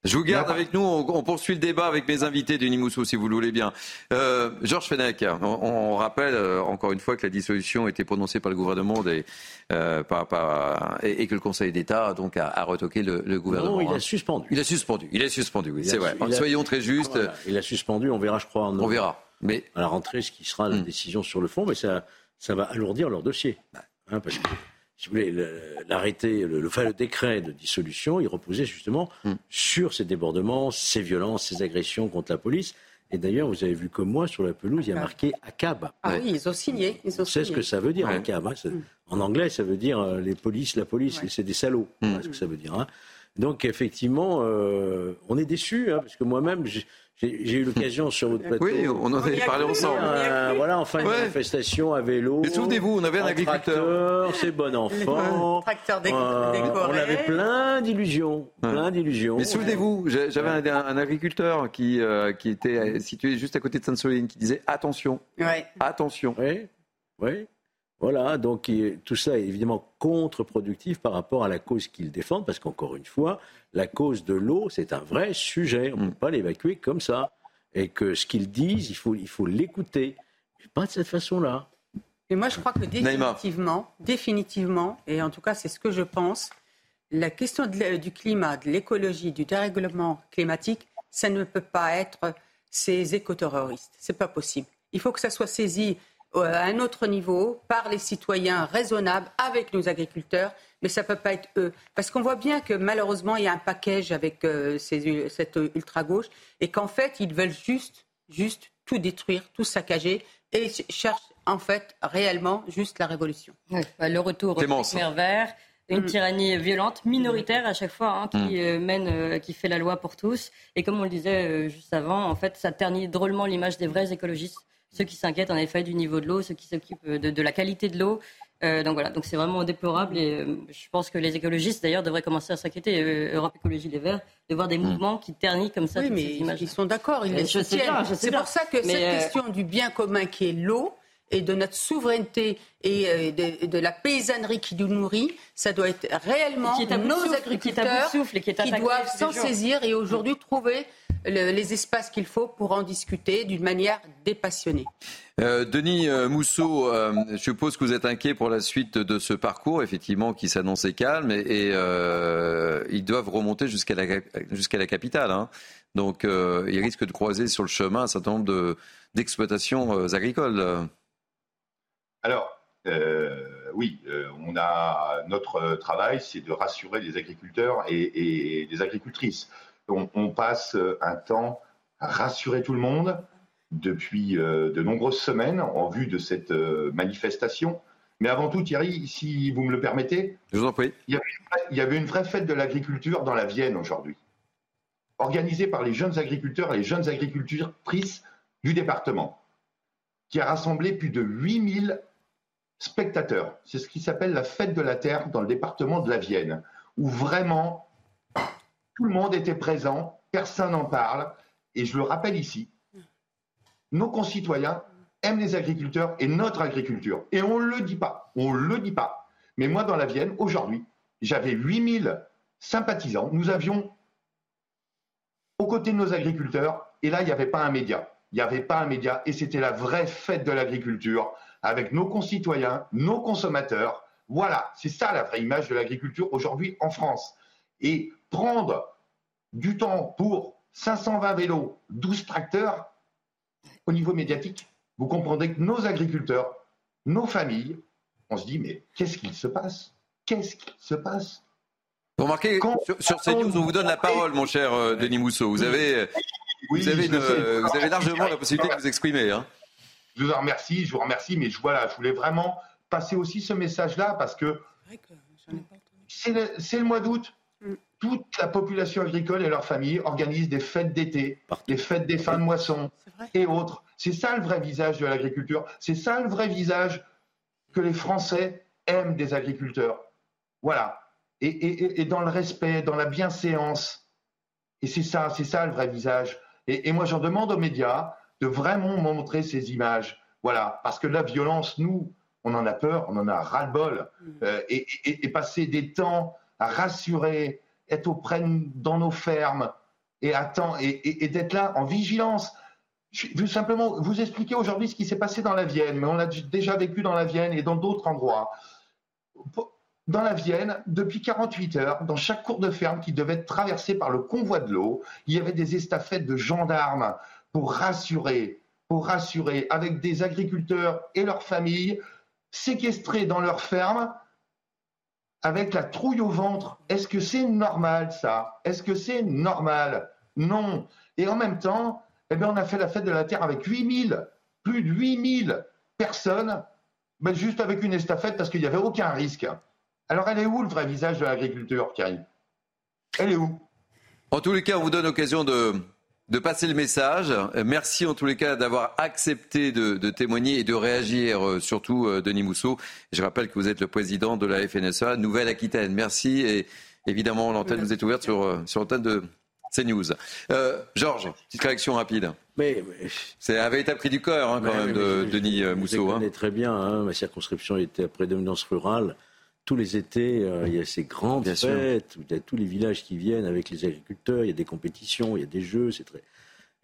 Je vous garde avec nous. On, poursuit le débat avec mes invités du Nimousso, si vous le voulez bien. Euh, Georges Fenech, on, rappelle euh, encore une fois que la dissolution a été prononcée par le gouvernement et, euh, et, que le Conseil d'État donc a, retoqué le, gouvernement. Non, il a suspendu. Il a suspendu. Il a suspendu. Oui, c'est vrai. Soyons très justes. Il a suspendu. On verra, je crois. on verra. Mais à la rentrée, ce qui sera la hmm. décision sur le fond, mais ça, ça va alourdir leur dossier, hein, parce que si vous voulez, l'arrêté, le, le, décret de dissolution, il reposait justement hmm. sur ces débordements, ces violences, ces agressions contre la police. Et d'ailleurs, vous avez vu comme moi, sur la pelouse, il y a marqué ACAB. Ah oui, ils ont signé. Ils ce que ça veut dire, ACAB. Hein, hmm. En anglais, ça veut dire euh, les polices, la police, c'est des salauds. Hmm. Voilà ce que ça veut dire. Hein. Donc, effectivement, euh, on est déçus, hein, parce que moi-même, j'ai eu l'occasion sur votre plateau. Oui, on en avait parlé ensemble. Euh, voilà, enfin une manifestation à vélo. Mais souvenez-vous, on avait un, agriculteur. C'est bon enfant. Tracteur décoré. on avait plein d'illusions, plein d'illusions. Mais souvenez-vous, j'avais un, agriculteur qui, euh, qui était situé juste à côté de Sainte-Soline qui disait attention, attention. Oui, oui. Voilà, donc tout ça est évidemment contre-productif par rapport à la cause qu'ils défendent, parce qu'encore une fois, la cause de l'eau, c'est un vrai sujet. On ne peut pas l'évacuer comme ça. Et que ce qu'ils disent, il faut, il faut l'écouter. Mais pas de cette façon-là. Mais moi, je crois que définitivement, définitivement, et en tout cas, c'est ce que je pense, la question du climat, de l'écologie, du dérèglement climatique, ça ne peut pas être ces écoterroristes. C'est pas possible. Il faut que ça soit saisi à un autre niveau par les citoyens raisonnables avec nos agriculteurs, mais ça ne peut pas être eux. Parce qu'on voit bien que malheureusement, il y a un package avec euh, cette ultra-gauche et qu'en fait, ils veulent juste, juste tout détruire, tout saccager et cherchent en fait réellement juste la révolution. Bah, le retour au vert, une mm. tyrannie violente, minoritaire à chaque fois, hein, qui mm. euh, mène, euh, qui fait la loi pour tous. Et comme on le disait juste avant, en fait, ça ternit drôlement l'image des vrais écologistes ceux qui s'inquiètent en effet du niveau de l'eau, ceux qui s'occupent de, la qualité de l'eau. Euh, donc voilà, donc c'est vraiment déplorable et euh, je pense que les écologistes d'ailleurs devraient commencer à s'inquiéter, euh, Europe Écologie Les Verts, de voir des mm. mouvements qui ternissent comme ça. Oui, mais ils sont d'accord, ils les soutiennent. C'est pour ça que cette question du bien commun qui est l'eau, et de notre souveraineté et de, la paysannerie qui nous nourrit, ça doit être réellement nos agriculteurs qui, doivent s'en saisir et aujourd'hui trouver les espaces qu'il faut pour en discuter d'une manière dépassionnée. Euh, Denis euh, Mousseau, euh, je suppose que vous êtes inquiet pour la suite de ce parcours, effectivement, qui s'annonçait calme, et, ils doivent remonter jusqu'à la, capitale. Hein. Donc, ils risquent de croiser sur le chemin un certain nombre d'exploitations agricoles. Alors, oui, on a notre travail, c'est de rassurer les agriculteurs et, et les agricultrices on, passe euh, un temps à rassurer tout le monde depuis euh, de nombreuses semaines en vue de cette euh, manifestation. Mais avant tout, Thierry, si vous me le permettez, Je vous en prie. Il, y avait une vraie, fête de l'agriculture dans la Vienne aujourd'hui, organisée par les jeunes agriculteurs et les jeunes agricultrices du département, qui a rassemblé plus de 8000 spectateurs. C'est ce qui s'appelle la fête de la terre dans le département de la Vienne, où vraiment tout le monde était présent, personne n'en parle. Et je le rappelle ici, nos concitoyens aiment les agriculteurs et notre agriculture. Et on ne le dit pas, on ne le dit pas. Mais moi, dans la Vienne, aujourd'hui, j'avais 8000 sympathisants. Nous avions aux côtés de nos agriculteurs, et là, il n'y avait pas un média. Il n'y avait pas un média, et c'était la vraie fête de l'agriculture, avec nos concitoyens, nos consommateurs. Voilà, c'est ça la vraie image de l'agriculture aujourd'hui en France. Et prendre du temps pour 520 vélos, 12 tracteurs, au niveau médiatique, vous comprendrez que nos agriculteurs, nos familles, on se dit, mais qu'est-ce qu'il se passe? Qu'est-ce qu'il se passe? Vous remarquez, sur, sur CNews, on vous donne la parole, mon cher euh, Denis Mousseau. Vous avez, vous avez, vous avez largement la possibilité de vous exprimer. Hein. Je vous remercie, je vous remercie, mais je, voilà, je voulais vraiment passer aussi ce message-là parce que c'est le mois d'août toute la population agricole et leurs familles organisent des fêtes d'été, des fêtes des fins de moisson et autres. C'est ça le vrai visage de l'agriculture. C'est ça le vrai visage que les Français aiment des agriculteurs. Voilà. Et, dans le respect, dans la bienséance. Et c'est ça, c'est ça le vrai visage. Et, moi, j'en demande aux médias de vraiment montrer ces images. Voilà. Parce que la violence, nous, on en a peur, on en a ras-le-bol. Mm. Euh, et, passer des temps à rassurer, être auprès dans nos fermes et, attend, et, d'être là en vigilance. Je veux simplement vous expliquer aujourd'hui ce qui s'est passé dans la Vienne, mais on l'a déjà vécu dans la Vienne et dans d'autres endroits. Dans la Vienne, depuis 48 heures, dans chaque cour de ferme qui devait être traversée par le convoi de l'eau, il y avait des estafettes de gendarmes pour rassurer, pour rassurer, avec des agriculteurs et leurs familles séquestrés dans leurs fermes avec la trouille au ventre. Est-ce que c'est normal ça? Est-ce que c'est normal? Non. Et en même temps, eh bien, on a fait la fête de la Terre avec 8000, plus de 8000 personnes, ben, juste avec une estafette parce qu'il n'y avait aucun risque. Alors elle est où le vrai visage de l'agriculture, Karine Elle est où? En tous les cas, on vous donne l'occasion de, de passer le message. Euh, merci en tous les cas d'avoir accepté de, témoigner et de réagir, euh, surtout euh, Denis Mousseau. Je rappelle que vous êtes le président de la FNSA Nouvelle-Aquitaine. Merci et évidemment l'antenne vous est ouverte sur, sur l'antenne de CNews. Georges, petite réaction rapide. Mais, C'est un véritable cri du cœur hein, quand même de Denis Mousseau. Je hein. très bien, hein, ma circonscription était à prédominance rurale tous les étés, euh, il y a ces grandes fêtes, il y a tous les villages qui viennent avec les agriculteurs, il y a des compétitions, il y a des jeux, c'est très...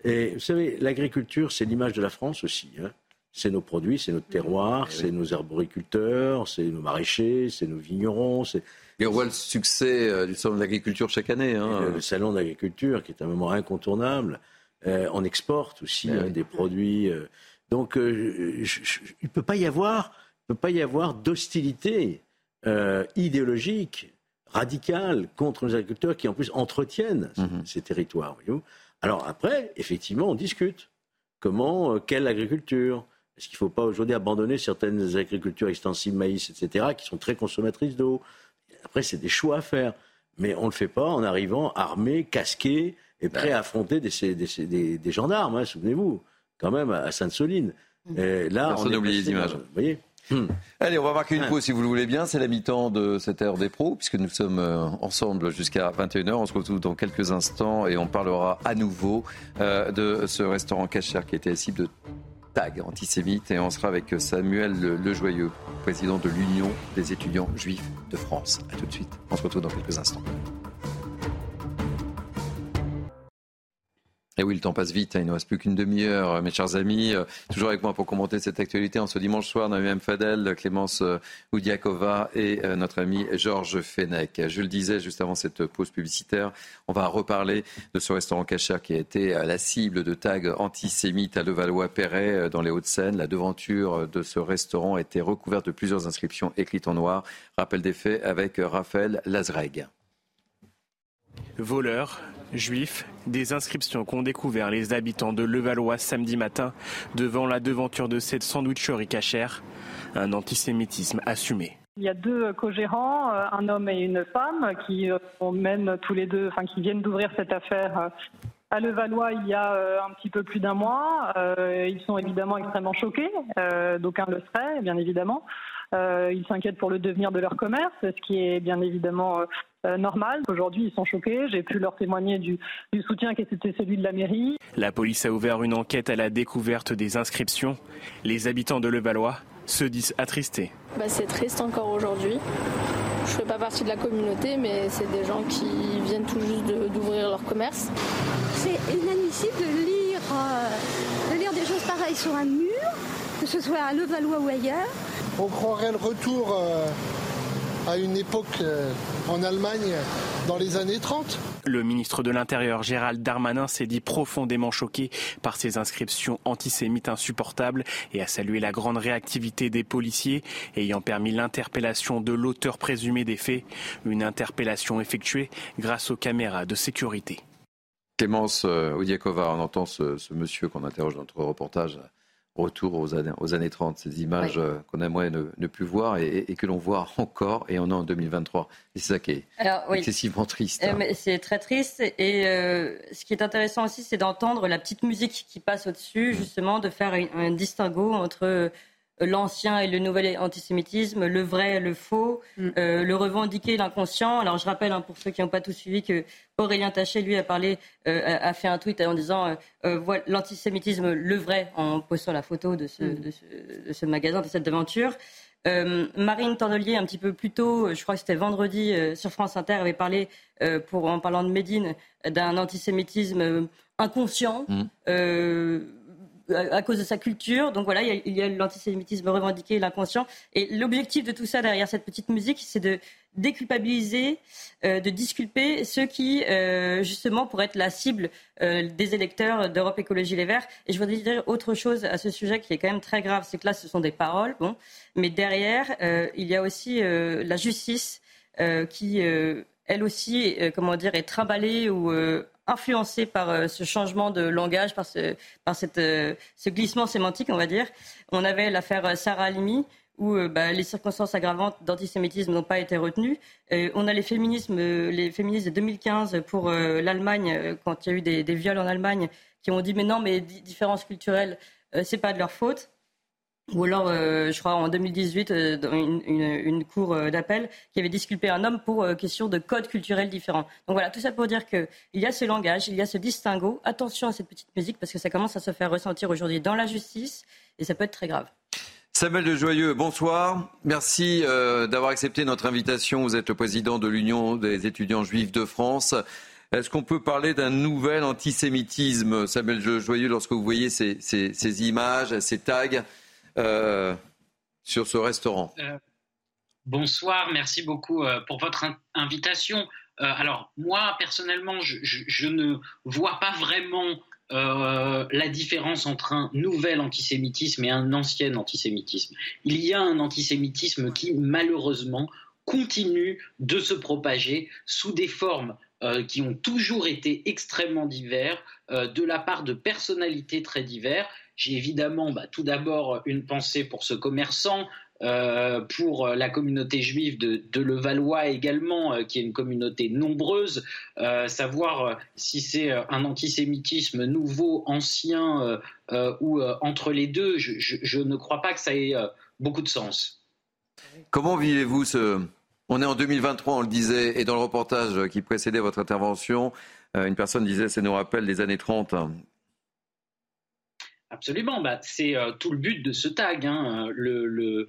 Et vous savez, l'agriculture, c'est l'image de la France aussi. Hein. C'est nos produits, c'est notre terroir, eh c'est nos arboriculteurs, c'est nos maraîchers, c'est nos vignerons. Et on voit le succès euh, du salon de l'agriculture chaque année. Hein. Le, salon d'agriculture, qui est un moment incontournable. Euh, on exporte aussi eh hein, des produits Donc, il ne peut pas y avoir, peut pas y avoir d'hostilité idéologique radicale contre les agriculteurs qui en plus entretiennent mhm. ces territoires. Alors après, effectivement, on discute. Comment, quelle agriculture? Est-ce qu'il ne faut pas aujourd'hui abandonner certaines agricultures extensives, maïs, etc., qui sont très consommatrices d'eau? Après, c'est des choix à faire. Mais on ne le fait pas en arrivant armé, casqué et prêt à affronter des, gendarmes, hein, souvenez-vous, quand même, à Sainte-Soline. Mmh. Là, on a oublié les images. Vous voyez hmm. Allez, on va marquer une pause si vous le voulez bien. C'est la mi-temps de cette heure des pros, puisque nous sommes euh, ensemble jusqu'à 21h. On se retrouve dans quelques instants et on parlera à nouveau euh, de ce restaurant cachère qui était cible de tags antisémites. Et on sera avec Samuel Lejoyeux, président de l'Union des étudiants juifs de France. A tout de suite. On se retrouve dans quelques instants. Et oui, le temps passe vite, hein, il ne reste plus qu'une demi-heure, euh, mes chers amis. Euh, toujours avec moi pour commenter cette actualité en ce dimanche soir, M. Fadel, Clémence euh, Oudiakova et notre ami Georges Fenech. Je le disais juste avant cette pause publicitaire, on va reparler de ce restaurant cachère qui a été la cible de tags antisémites à Levallois-Perret dans les Hauts-de-Seine. La devanture de ce restaurant a été recouverte de plusieurs inscriptions écrites en noir. Rappel des faits avec Raphaël Lazreg. Voleurs, juifs, des inscriptions qu'ont découvert les habitants de Levallois samedi matin devant la devanture de cette sandwicherie cachère, un antisémitisme assumé. Il y a deux co-gérants, euh, un homme et une femme, qui euh, viennent d'ouvrir cette affaire euh, à Levallois il y a un petit peu plus d'un mois. Ils sont évidemment extrêmement choqués, d'aucuns le seraient, bien évidemment. Ils s'inquiètent pour le devenir de leur commerce, ce qui est bien évidemment euh, normal. Aujourd'hui, ils sont choqués. J'ai pu leur témoigner du, soutien qui était celui de la mairie. La police a ouvert une enquête à la découverte des inscriptions. Les habitants de Levallois se disent attristés. Bah, c'est triste encore aujourd'hui. Je ne fais pas partie de la communauté, mais c'est des gens qui viennent tout juste d'ouvrir leur commerce. C'est inadmissible de lire, euh, de lire des choses pareilles sur un mur, que ce soit à Levallois ou ailleurs. On croirait le retour euh, à une époque euh, en Allemagne dans les années 30. Le ministre de l'Intérieur Gérald Darmanin s'est dit profondément choqué par ces inscriptions antisémites insupportables et a salué la grande réactivité des policiers ayant permis l'interpellation de l'auteur présumé des faits, une interpellation effectuée grâce aux caméras de sécurité. Clémence euh, Odiakova, on entend ce, ce monsieur qu'on interroge dans notre reportage retour aux années, aux années 30, ces images euh, qu'on aimerait ne, plus voir et, que l'on voit encore, et on est en 2023. Et c'est ça qui est excessivement triste. Hein. Euh, c'est très triste. Et euh, ce qui est intéressant aussi, c'est d'entendre la petite musique qui passe au-dessus, mmh. justement, de faire un distinguo entre l'ancien et le nouvel antisémitisme, le vrai et le faux, mm. euh, le revendiquer, l'inconscient. Alors je rappelle hein, pour ceux qui n'ont pas tout suivi que Aurélien Taché, lui, a parlé, euh, a fait un tweet en disant euh, voilà, l'antisémitisme, le vrai, en postant la photo de ce, mm. de ce, magasin, de cette aventure. Marine Tordelier, un petit peu plus tôt, je crois que c'était vendredi sur France Inter, avait parlé, pour, en parlant de Médine, d'un antisémitisme inconscient. Mm à cause de sa culture. Donc voilà, il y a, l'antisémitisme revendiqué, l'inconscient. Et l'objectif de tout ça derrière cette petite musique, c'est de déculpabiliser, euh, de disculper ceux qui, euh, justement, pourraient être la cible euh, des électeurs d'Europe Écologie Les Verts. Et je voudrais dire autre chose à ce sujet qui est quand même très grave, c'est que là, ce sont des paroles, bon, mais derrière, il y a aussi la justice qui, elle aussi, comment dire, est trimballée ou influencé par euh, ce changement de langage, par, ce, par cette, euh, ce glissement sémantique, on va dire. On avait l'affaire euh, Sarah Halimi, où bah, les circonstances aggravantes d'antisémitisme n'ont pas été retenues. on a les, féminismes, les féministes de 2015 pour l'Allemagne, quand il y a eu des, des, viols en Allemagne, qui ont dit mais non, mais différences culturelles, c'est pas de leur faute. Ou alors, euh, je crois, en 2018, euh, une, cour euh, d'appel qui avait disculpé un homme pour question de codes culturels différents. Donc voilà, tout ça pour dire qu'il y a ce langage, il y a ce distinguo. Attention à cette petite musique parce que ça commence à se faire ressentir aujourd'hui dans la justice et ça peut être très grave. Samuel de Joyeux, bonsoir. Merci d'avoir accepté notre invitation. Vous êtes le président de l'Union des étudiants juifs de France. Est-ce qu'on peut parler d'un nouvel antisémitisme, Samuel de Joyeux, lorsque vous voyez ces images, ces tags? Euh, sur ce restaurant. Euh, bonsoir, merci beaucoup euh, pour votre invitation. alors moi, personnellement, je, ne vois pas vraiment la différence entre un nouvel antisémitisme et un ancien antisémitisme. Il y a un antisémitisme qui, malheureusement, continue de se propager sous des formes qui ont toujours été extrêmement divers euh, de la part de personnalités très diverses. J'ai évidemment bah, tout d'abord une pensée pour ce commerçant, euh, pour la communauté juive de, de Levallois également, qui est une communauté nombreuse, savoir si c'est un antisémitisme nouveau, ancien ou entre les deux, je, ne crois pas que ça ait beaucoup de sens. Comment vivez-vous ce, on est en 2023, on le disait, et dans le reportage qui précédait votre intervention, euh, une personne disait ça nous rappelle les années 30. Absolument, bah, c'est euh, tout le but de ce tag. Hein. Le,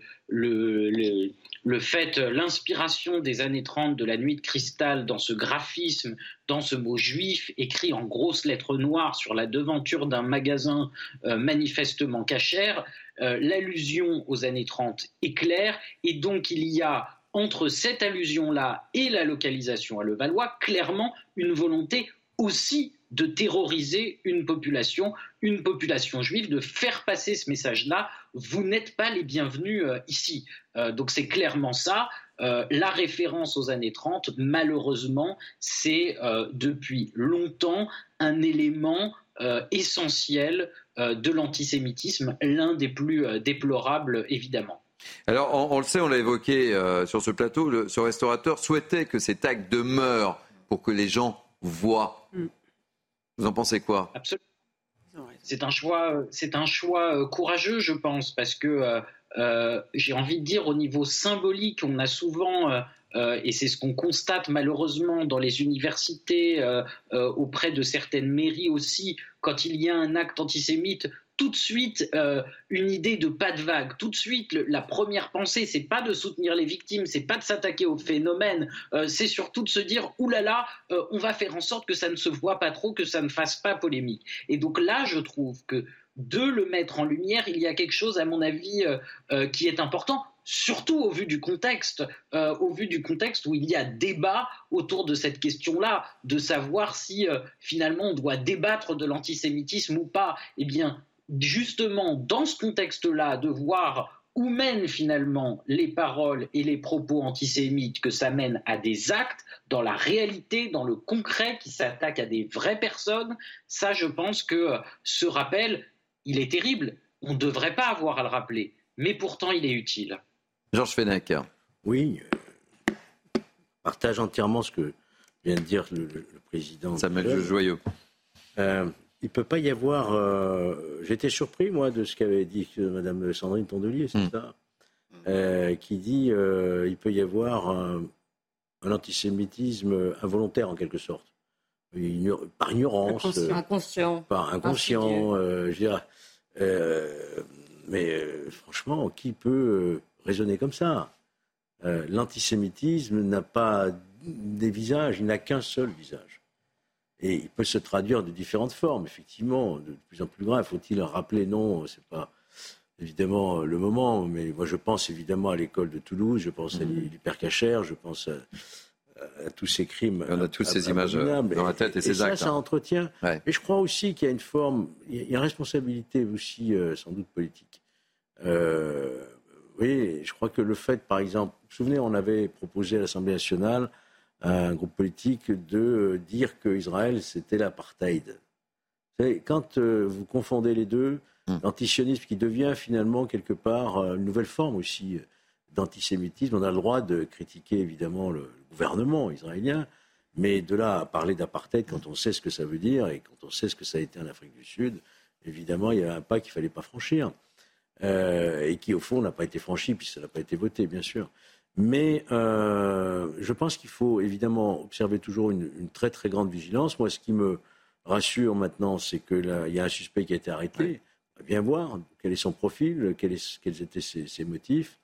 fait, l'inspiration des années 30 de la nuit de cristal dans ce graphisme, dans ce mot juif écrit en grosses lettres noires sur la devanture d'un magasin euh, manifestement cachère, l'allusion aux années 30 est claire et donc il y a entre cette allusion-là et la localisation à Levallois, clairement une volonté aussi de terroriser une population, une population juive, de faire passer ce message-là, vous n'êtes pas les bienvenus euh, ici. Euh, donc c'est clairement ça. Euh, la référence aux années 30, malheureusement, c'est depuis longtemps un élément essentiel de l'antisémitisme, l'un des plus déplorables, évidemment. Alors, on, le sait, on l'a évoqué euh, sur ce plateau, ce restaurateur souhaitait que cet acte demeure pour que les gens voient. Mm. Vous en pensez quoi? C'est un choix, euh, courageux, je pense, parce que euh, j'ai envie de dire au niveau symbolique, on a souvent et c'est ce qu'on constate malheureusement dans les universités, auprès de certaines mairies aussi, quand il y a un acte antisémite, tout de suite euh, une idée de pas de vague. Tout de suite, la première pensée, c'est pas de soutenir les victimes, c'est pas de s'attaquer au phénomène, euh, c'est surtout de se dire oulala, là là, euh, on va faire en sorte que ça ne se voit pas trop, que ça ne fasse pas polémique. Et donc là, je trouve que de le mettre en lumière, il y a quelque chose, à mon avis, qui est important surtout au vu du contexte, au vu du contexte où il y a débat autour de cette question-là, de savoir si finalement on doit débattre de l'antisémitisme ou pas. Eh bien, justement, dans ce contexte-là, de voir où mènent finalement les paroles et les propos antisémites, que ça mène à des actes dans la réalité, dans le concret, qui s'attaquent à des vraies personnes, ça, je pense que ce rappel, il est terrible. On ne devrait pas avoir à le rappeler, mais pourtant, il est utile. Georges Fenech. Oui, je partage entièrement ce que vient de dire le, président. Samuel Joyeux. Euh, il ne peut pas y avoir. Euh, j'étais surpris, moi, de ce qu'avait dit Mme Sandrine Tondelier, c'est hmm. ça euh, Qui dit euh, il peut y avoir un, antisémitisme involontaire, en quelque sorte. par ignorance. Inconscient. Par inconscient, je dirais. mais franchement, qui peut raisonner comme ça? L'antisémitisme n'a pas des visages, il n'a qu'un seul visage. Et il peut se traduire de différentes formes, effectivement, de plus en plus grave. Faut-il rappeler Non, c'est pas évidemment le moment, mais moi je pense évidemment à l'école de Toulouse, je pense à mhm. l'hypercachère, je pense à, tous ces crimes. On a tous ces images dans la tête et, ces actes. Ça, ça hein. entretient. Et je crois aussi qu'il y a une forme, il y a une responsabilité aussi euh, sans doute politique. Euh, oui, je crois que le fait, par exemple, vous vous souvenez, on avait proposé à l'Assemblée nationale un groupe politique de dire qu'Israël, c'était l'apartheid. Quand euh, vous confondez les deux, hmm. l'antisionisme qui devient finalement quelque part euh, une nouvelle forme aussi euh, d'antisémitisme, on a le droit de critiquer évidemment le gouvernement israélien, mais de là à parler d'apartheid quand on sait ce que ça veut dire et quand on sait ce que ça a été en Afrique du Sud, évidemment, il y a un pas qu'il ne fallait pas franchir. et qui, au fond, n'a pas été franchi, puisque ça n'a pas été voté, bien sûr. Mais euh, je pense qu'il faut évidemment observer toujours une, très très grande vigilance. Moi, ce qui me rassure maintenant, c'est qu'il y a un suspect qui a été arrêté. On va bien voir quel est son profil, quels, étaient ses, motifs.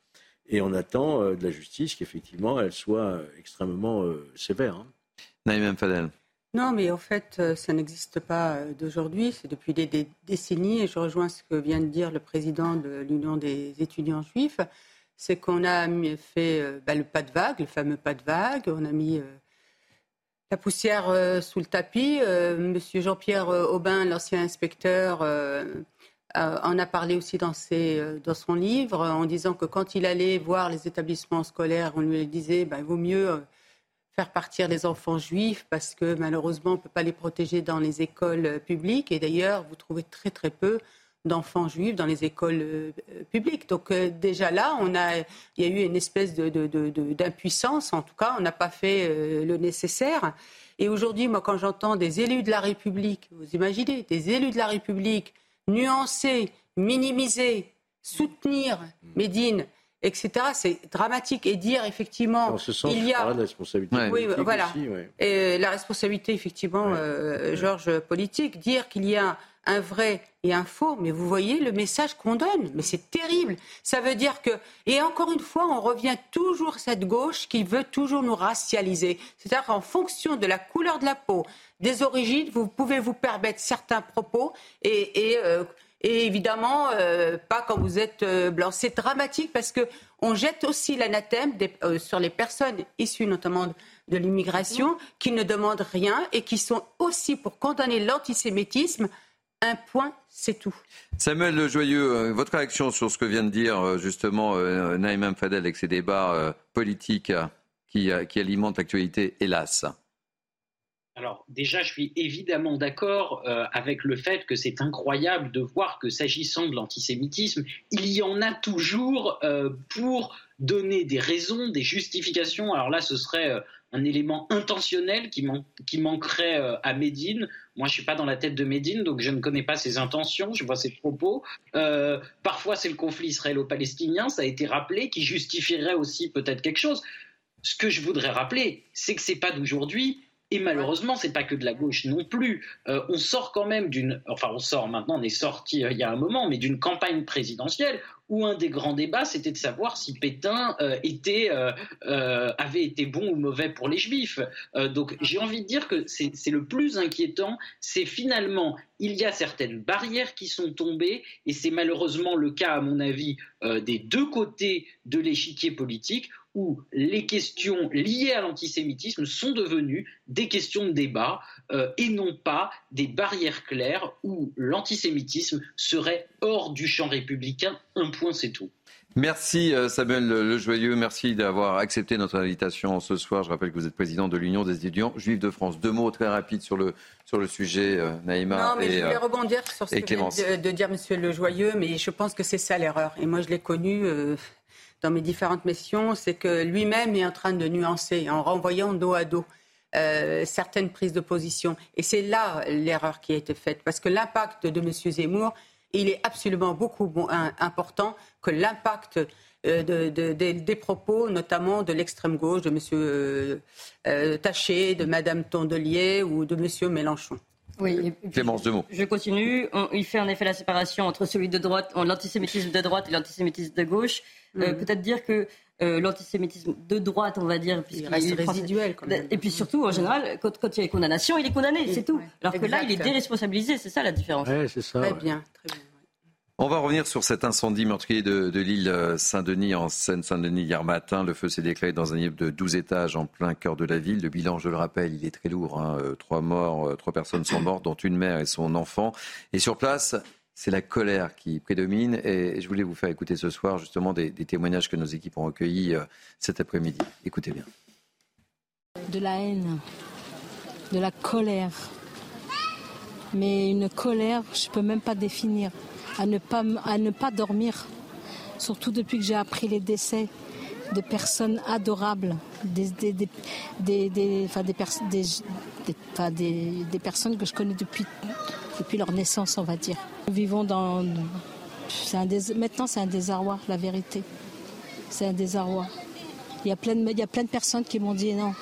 Et on attend euh, de la justice qu'effectivement elle soit extrêmement euh, sévère. Hein. Naïm Fadel. Non, mais en fait, ça n'existe pas d'aujourd'hui, c'est depuis des, décennies, et je rejoins ce que vient de dire le président de l'Union des étudiants juifs c'est qu'on a fait euh, bah, le pas de vague, le fameux pas de vague. On a mis euh, la poussière euh, sous le tapis. Euh, Monsieur Jean-Pierre Aubin, l'ancien inspecteur, en a parlé aussi dans, son livre, en disant que quand il allait voir les établissements scolaires, on lui disait ben, il vaut mieux faire partir les enfants juifs parce que malheureusement, on ne peut pas les protéger dans les écoles publiques. Et d'ailleurs, vous trouvez très très peu d'enfants juifs dans les écoles euh, publiques. Donc euh, déjà là, on a, il y a eu une espèce d'impuissance. En tout cas, on n'a pas fait euh, le nécessaire. Et aujourd'hui, moi, quand j'entends des élus de la République, vous imaginez, des élus de la République nuancer, minimiser, soutenir Médine, etc. C'est dramatique et dire effectivement il y a la responsabilité. Oui, voilà. Et la responsabilité effectivement, Georges politique, dire qu'il y a un vrai et un faux, mais vous voyez le message qu'on donne. Mais c'est terrible. Ça veut dire que, et encore une fois, on revient toujours à cette gauche qui veut toujours nous racialiser. C'est-à-dire qu'en fonction de la couleur de la peau, des origines, vous pouvez vous permettre certains propos et, euh, évidemment euh, pas quand vous êtes euh, blanc. C'est dramatique parce que on jette aussi l'anathème sur les personnes issues notamment de l'immigration qui ne demandent rien et qui sont aussi pour condamner l'antisémitisme un point, c'est tout. Samuel Le Joyeux, euh, votre réaction sur ce que vient de dire euh, justement euh, Naïm Fadel avec ses débats politiques qui, qui alimentent l'actualité, hélas? Alors déjà, je suis évidemment d'accord avec le fait que c'est incroyable de voir que s'agissant de l'antisémitisme, il y en a toujours pour donner des raisons, des justifications. Alors là, ce serait un élément intentionnel qui, qui manquerait euh, à Médine. Moi, je suis pas dans la tête de Médine, donc je ne connais pas ses intentions, je vois ses propos. Euh, parfois, c'est le conflit israélo-palestinien, ça a été rappelé, qui justifierait aussi peut-être quelque chose. Ce que je voudrais rappeler, c'est que c'est pas d'aujourd'hui, et malheureusement, c'est pas que de la gauche non plus. Euh, on sort quand même d'une, enfin, on sort maintenant, on est sorti il y a un moment, mais d'une campagne présidentielle où un des grands débats, c'était de savoir si Pétain euh, était, euh, euh, avait été bon ou mauvais pour les Juifs. donc j'ai envie de dire que c'est le plus inquiétant, c'est finalement, il y a certaines barrières qui sont tombées, et c'est malheureusement le cas, à mon avis, des deux côtés de l'échiquier politique, où les questions liées à l'antisémitisme sont devenues des questions de débat euh, et non pas des barrières claires où l'antisémitisme serait hors du champ républicain. Un point, c'est tout. Merci euh, Samuel Lejoyeux, merci d'avoir accepté notre invitation ce soir. Je rappelle que vous êtes président de l'Union des étudiants juifs de France. Deux mots très rapides sur le, sur le sujet, euh, Naïma. Non, mais je voulais rebondir sur ce que vient de, de, dire Monsieur Lejoyeux, mais je pense que c'est ça l'erreur. Et moi, je l'ai connu dans mes différentes missions, c'est que lui-même est en train de nuancer en renvoyant dos à dos. Euh, certaines prises de position. Et c'est là l'erreur qui a été faite, parce que l'impact de M. Zemmour, il est absolument beaucoup important que l'impact euh, des propos, notamment de l'extrême gauche, de M. Euh, Taché, de Mme Tondelier ou de M. Mélenchon. Oui, Clémence mots. Je continue. il fait en effet la séparation entre celui de droite, l'antisémitisme de droite et l'antisémitisme de gauche. Euh, mhm. Peut-être dire que euh, l'antisémitisme de droite, on va dire, il reste résiduel. Quand même. Et puis surtout, en général, quand, il y a condamnation, il est condamné, c'est tout. Alors que là, il est déresponsabilisé, c'est ça la différence. c'est ça. Très bien, très bien. On va revenir sur cet incendie meurtrier de, l'île Saint-Denis en Seine-Saint-Denis hier matin. Le feu s'est déclaré dans un immeuble de 12 étages en plein cœur de la ville. Le bilan, je le rappelle, il est très lourd. Hein. Euh, trois morts, euh, trois personnes sont mortes, dont une mère et son enfant. Et sur place, c'est la colère qui prédomine. Et je voulais vous faire écouter ce soir justement des, témoignages que nos équipes ont recueillis euh, cet après-midi. Écoutez bien. De la haine, de la colère. Mais une colère, je ne peux même pas définir à ne pas, à ne pas dormir, surtout depuis que j'ai appris les décès de personnes adorables, des, des, des, des, personnes que je connais depuis, depuis leur naissance, on va dire. Nous vivons dans... Maintenant, c'est un désarroi, la vérité. C'est un désarroi. Il y a plein de, il y a plein de personnes qui m'ont dit non,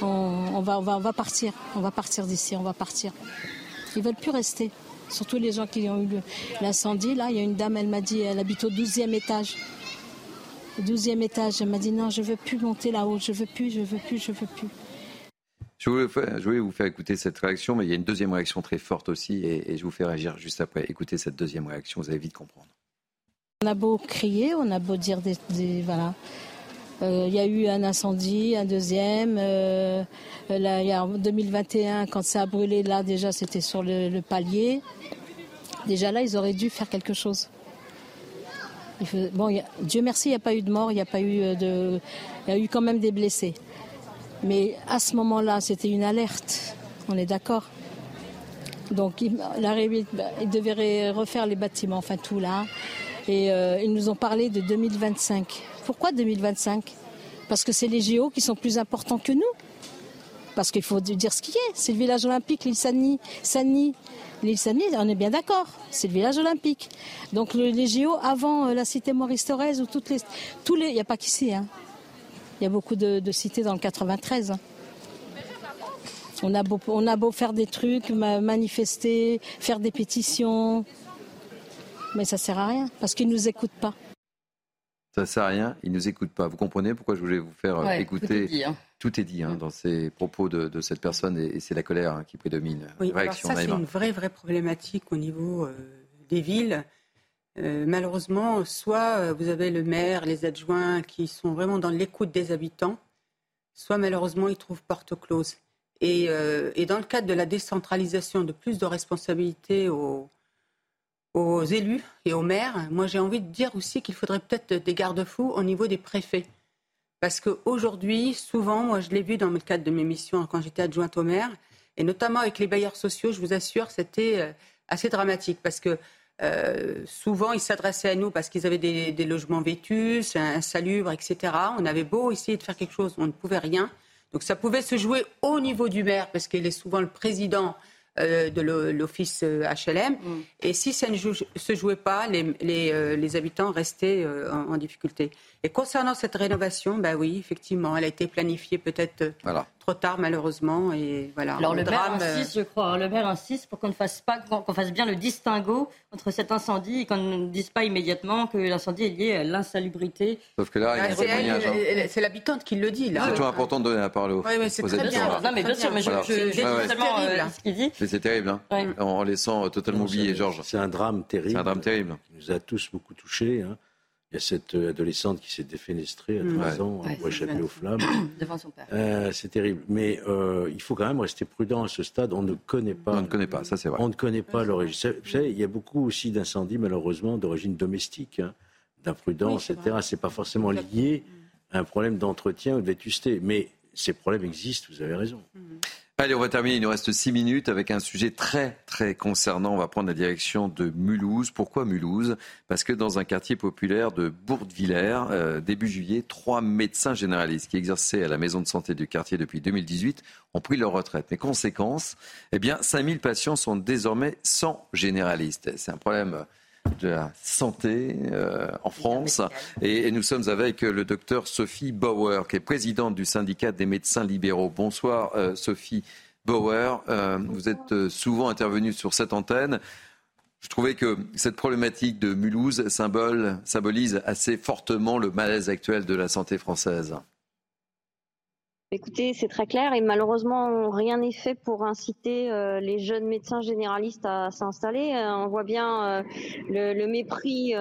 on, on, va, on, va, on va partir, on va partir d'ici, on va partir. Ils veulent plus rester. Surtout les gens qui ont eu l'incendie. Là, il y a une dame, elle m'a dit, elle habite au 12e étage. Au 12e étage, elle m'a dit non, je ne veux plus monter là-haut, je ne veux plus, je ne veux plus, je ne veux plus. Je voulais, vous faire écouter cette réaction, mais il y a une deuxième réaction très forte aussi, et, je vous fais réagir juste après. Écoutez cette deuxième réaction, vous allez vite comprendre. On a beau crier, on a beau dire des, voilà, il y a eu un incendie, un deuxième. là, il y a en 2021, quand ça a brûlé, là déjà c'était sur le, palier. Déjà là, ils auraient dû faire quelque chose. Bon, Dieu merci, il n'y a pas eu de mort, il n'y a pas eu de, il y a eu quand même des blessés. Mais à ce moment-là, c'était une alerte. On est d'accord. Donc, il, la, il devait refaire les bâtiments, enfin tout là. Et euh, ils nous ont parlé de 2025. Pourquoi 2025 Parce que c'est les JO qui sont plus importants que nous. Parce qu'il faut dire ce qui est. C'est le village olympique, l'île Sani. L'île on est bien d'accord. C'est le village olympique. Donc les JO avant euh, la cité Maurice Thorez ou toutes les, tous les, il n'y a pas qu'ici. Hein. Il y a beaucoup de, cités dans le 93. Hein. On a, beau, faire des trucs, manifester, faire des pétitions, mais ça sert à rien parce qu'ils nous écoutent pas. Ça sert à rien, ils nous écoutent pas. Vous comprenez pourquoi je voulais vous faire euh, écouter hein. Tout est dit, hein, dans ces propos de, cette personne et, c'est la colère qui prédomine. Oui, ça c'est une vraie vraie problématique au niveau euh, des villes. Euh, malheureusement, soit vous avez le maire, les adjoints qui sont vraiment dans l'écoute des habitants, soit malheureusement ils trouvent porte close. Et, euh, et, dans le cadre de la décentralisation de plus de responsabilités aux, aux élus et aux maires, moi j'ai envie de dire aussi qu'il faudrait peut-être des garde-fous au niveau des préfets. Parce qu'aujourd'hui, souvent, moi je l'ai vu dans le cadre de mes missions quand j'étais adjointe au maire, et notamment avec les bailleurs sociaux, je vous assure, c'était assez dramatique parce que euh, souvent, ils s'adressaient à nous parce qu'ils avaient des, logements vétus, insalubres, etc. On avait beau essayer de faire quelque chose, on ne pouvait rien. Donc ça pouvait se jouer au niveau du maire parce qu'il est souvent le président euh, de l'office HLM. Euh, mm. Et si ça ne se jouait pas, les, habitants restaient en, difficulté. Et concernant cette rénovation, ben oui, effectivement, elle a été planifiée peut-être trop tard malheureusement. Et voilà. Alors le, maire insiste, je crois, hein, le maire insiste pour qu'on ne fasse pas, qu'on fasse bien le distinguo entre cet incendie et qu'on ne dise pas immédiatement que l'incendie est lié à l'insalubrité. Sauf que là, il y a ah, c'est l'habitante qui le dit là. C'est toujours important de donner la parole aux, oui, mais c'est très bien. Non, mais bien sûr, mais je, euh, ce qu'il dit. Mais c'est terrible, hein, en laissant totalement oublier Georges. C'est un drame terrible. C'est un drame terrible. Qui nous a tous beaucoup touchés. Hein. Il y a cette euh, adolescente qui s'est défenestrée à 13 mmh. ans, ouais, échappé aux flammes. Devant son père. Euh, c'est terrible. Mais euh, il faut quand même rester prudent à ce stade. On ne connaît pas. On ne connaît pas, ça c'est vrai. On ne connaît pas l'origine. Vous savez, il y a beaucoup aussi d'incendies, malheureusement, d'origine domestique, hein, d'imprudence, etc. Ce n'est pas forcément lié à un problème d'entretien ou de vétusté. Mais ces problèmes existent, vous avez raison. Mmh. Allez, on va terminer. Il nous reste six minutes avec un sujet très, très concernant. On va prendre la direction de Mulhouse. Pourquoi Mulhouse? Parce que dans un quartier populaire de Bourdevillers, euh, début juillet, trois médecins généralistes qui exerçaient à la maison de santé du quartier depuis 2018 ont pris leur retraite. Mais conséquence, eh bien, 5000 patients sont désormais sans généraliste. C'est un problème de la santé euh, en France. Et, nous sommes avec le docteur Sophie Bauer, qui est présidente du syndicat des médecins libéraux. Bonsoir euh, Sophie Bauer. Euh, vous êtes souvent intervenue sur cette antenne. Je trouvais que cette problématique de Mulhouse symbole, symbolise assez fortement le malaise actuel de la santé française. Écoutez, c'est très clair et malheureusement, rien n'est fait pour inciter euh, les jeunes médecins généralistes à s'installer. Euh, on voit bien euh, le, mépris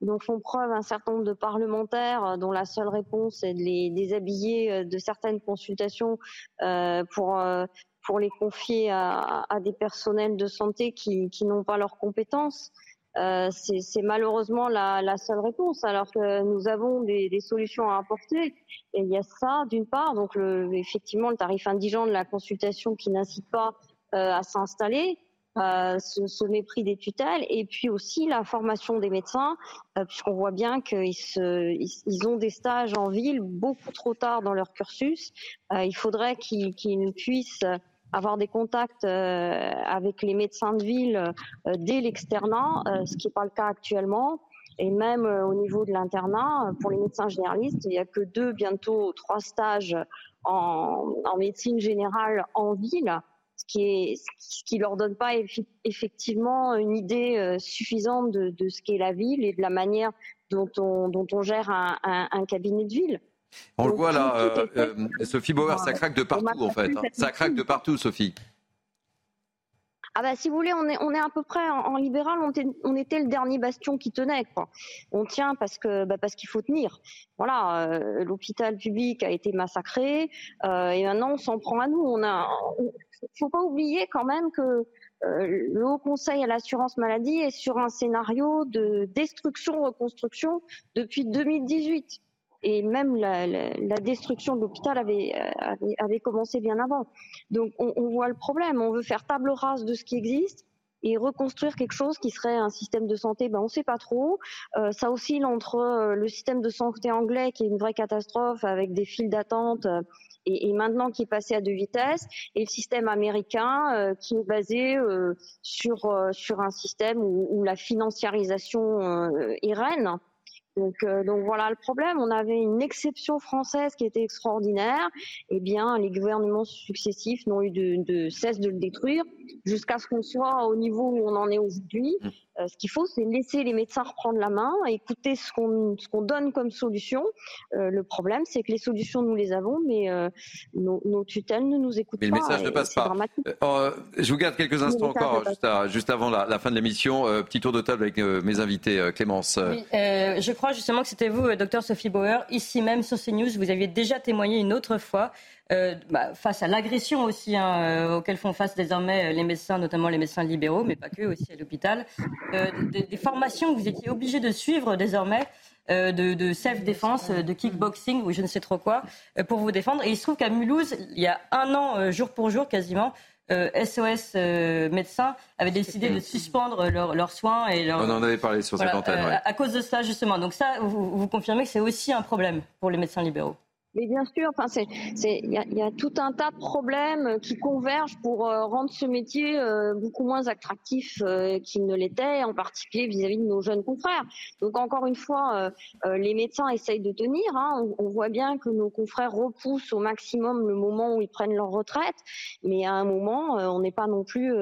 dont font preuve un certain nombre de parlementaires, dont la seule réponse est de les déshabiller de certaines consultations pour les confier à, des personnels de santé qui n'ont pas leurs compétences. Euh, c'est malheureusement la, la, seule réponse, alors que nous avons des, des, solutions à apporter. Et il y a ça, d'une part, donc le, effectivement le tarif indigent de la consultation qui n'incite pas euh, à s'installer, euh, ce, ce, mépris des tutelles, et puis aussi la formation des médecins, euh, puisqu'on voit bien qu'ils ils, ont des stages en ville beaucoup trop tard dans leur cursus. Euh, il faudrait qu'ils qu'ils puissent avoir des contacts euh, avec les médecins de ville euh, dès l'externat, euh, ce qui n'est pas le cas actuellement. Et même au niveau de l'internat, pour les médecins généralistes, il n'y a que deux, bientôt trois stages en, en médecine générale en ville, ce qui qui leur donne pas effectivement une idée suffisante de, de ce qu'est la ville et de la manière dont on, dont on gère un, un cabinet de ville. On le voit là, euh, euh, Sophie Bauer, ça craque de partout en fait. Hein. Ça craque de partout, Sophie. Ah bah si vous voulez, on est, on est à peu près en, libéral, on était, on était, le dernier bastion qui tenait. Quoi. On tient parce que bah parce qu'il faut tenir. Voilà, euh, l'hôpital public a été massacré euh, et maintenant on s'en prend à nous. On a, faut pas oublier quand même que euh, le Haut Conseil à l'assurance maladie est sur un scénario de destruction-reconstruction depuis 2018 et même la, destruction de l'hôpital avait, avait, commencé bien avant. Donc on, on, voit le problème, on veut faire table rase de ce qui existe et reconstruire quelque chose qui serait un système de santé, ben on sait pas trop. Euh, ça oscille entre euh, le système de santé anglais qui est une vraie catastrophe avec des files d'attente euh, et, et, maintenant qui est passé à deux vitesses, et le système américain euh, qui est basé sur sur un système où, où la financiarisation est reine. Donc, euh, donc voilà le problème. On avait une exception française qui était extraordinaire. Eh bien, les gouvernements successifs n'ont eu de, de, cesse de le détruire jusqu'à ce qu'on soit au niveau où on en est aujourd'hui. Euh, ce qu'il faut, c'est laisser les médecins reprendre la main, écouter ce qu'on ce qu'on donne comme solution. Euh, le problème, c'est que les solutions, nous les avons, mais euh, nos, nos, tutelles ne nous écoutent pas. Mais le message ne passe pas. Oh, je vous garde quelques instants encore, juste, juste, avant la, la fin de l'émission. petit tour de table avec mes invités. Clémence. Oui, je crois justement que c'était vous, docteur Sophie Bauer, ici même sur CNews. Vous aviez déjà témoigné une autre fois euh, bah, face à l'agression aussi hein, euh, auquel font face désormais euh, les médecins, notamment les médecins libéraux, mais pas que, aussi à l'hôpital. Des, formations que vous étiez obligé de suivre désormais. de, de self-défense, de kickboxing ou je ne sais trop quoi, pour vous défendre. Et il se trouve qu'à Mulhouse, il y a un an, jour pour jour quasiment, SOS médecins avait décidé de suspendre leurs soins et On en avait parlé sur cette antenne. À cause de ça, justement. Donc ça, vous, vous confirmez que c'est aussi un problème pour les médecins libéraux mais bien sûr, enfin, c'est, il y a, y a, tout un tas de problèmes qui convergent pour euh, rendre ce métier euh, beaucoup moins attractif euh, qu'il ne l'était, en particulier vis-à-vis de nos jeunes confrères. Donc encore une fois, les médecins essayent de tenir. Hein. On, voit bien que nos confrères repoussent au maximum le moment où ils prennent leur retraite, mais à un moment, on n'est pas non plus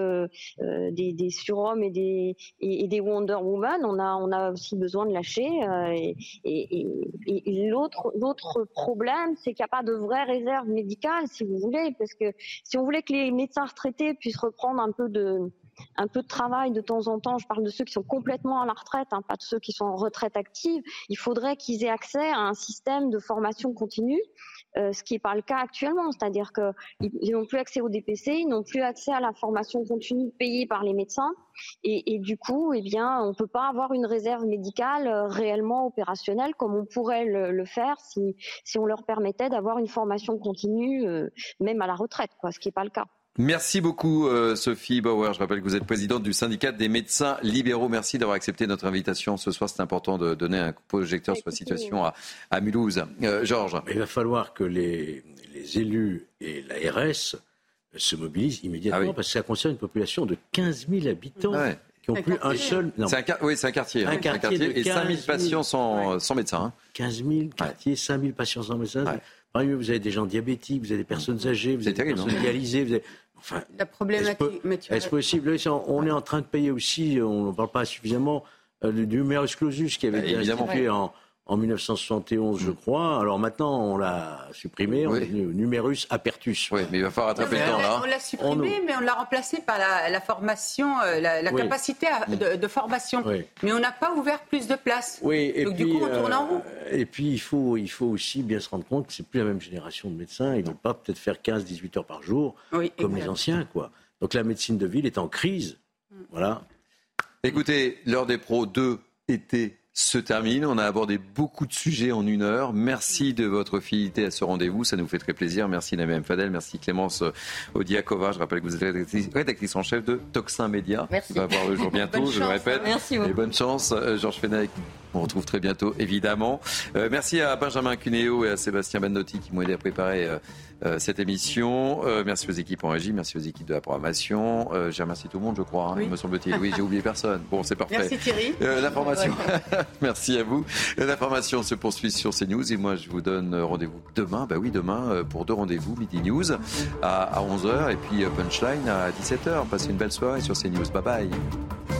des, des surhommes et des, et, des Wonder Woman. On a, on a aussi besoin de lâcher. et, et, et l'autre, l'autre problème c'est qu'il n'y a pas de vraie réserve médicale, si vous voulez, parce que si on voulait que les médecins retraités puissent reprendre un peu de, un peu de travail de temps en temps, je parle de ceux qui sont complètement à la retraite, hein, pas de ceux qui sont en retraite active, il faudrait qu'ils aient accès à un système de formation continue, euh, ce qui n'est pas le cas actuellement. C'est-à-dire qu'ils n'ont plus accès au DPC, ils n'ont plus accès à la formation continue payée par les médecins. Et, du coup, eh bien, on ne peut pas avoir une réserve médicale euh, réellement opérationnelle comme on pourrait le, faire si, on leur permettait d'avoir une formation continue, euh, même à la retraite, quoi, ce qui n'est pas le cas. Merci beaucoup euh, Sophie Bauer. Je rappelle que vous êtes présidente du syndicat des médecins libéraux. Merci d'avoir accepté notre invitation ce soir. C'est important de donner un projecteur sur la situation à, Mulhouse. Euh, Georges. Il va falloir que les, élus et l'ARS se mobilisent immédiatement ah parce que ça concerne une population de 15 000 habitants. Qui ont plus un seul. oui, c'est un quartier. Un, quartier, et 5 000 patients sans, médecin. 15 000 quartiers, 5 000 patients sans médecin. Vous avez des gens diabétiques, vous avez des personnes âgées, vous avez des personnes dialysées. Vous avez... Enfin, la problématique. Est-ce possible On est en train de payer aussi, on n'en parle pas suffisamment, euh, du numerus clausus qui avait bah, été institué en, en 1971, je crois. Alors maintenant, on l'a supprimé, on est numerus apertus. Oui, mais il va falloir rattraper le temps là. On l'a supprimé, mais on l'a remplacé par la, formation, euh, la, capacité de, formation. Mais on n'a pas ouvert plus de places. Oui, et Donc du coup, on tourne en roue. Euh, et puis, il faut, il faut aussi bien se rendre compte que c'est plus la même génération de médecins. Ils ne vont pas peut-être faire 15-18 heures par jour, comme les anciens, quoi. Donc la médecine de ville est en crise. Mm. Voilà. Écoutez, l'heure des pros 2 était se termine. On a abordé beaucoup de sujets en une heure. Merci de votre fidélité à ce rendez-vous. Ça nous fait très plaisir. Merci Naïm Fadel. Merci Clémence Odiakova. Je rappelle que vous êtes rédactrice en chef de Toxin Média. Merci. va voir le jour bientôt, je le répète. Merci beaucoup. Et bonne chance. Euh, Georges Fenech, on retrouve très bientôt, évidemment. Euh, merci à Benjamin Cuneo et à Sébastien Bendotti qui m'ont aidé à préparer euh, euh, cette émission. Euh, merci aux équipes en régie, merci aux équipes de la programmation. J'ai remercié tout le monde, je crois, hein, me semble-t-il. Oui, j'ai oublié personne. Bon, c'est parfait. Merci Thierry. L'information, merci à vous. L'information se poursuit sur CNews et moi je vous donne rendez-vous demain, bah oui, demain pour deux rendez-vous, Midi News à, à 11h et puis Punchline à 17h. Passez une belle soirée sur CNews. Bye bye.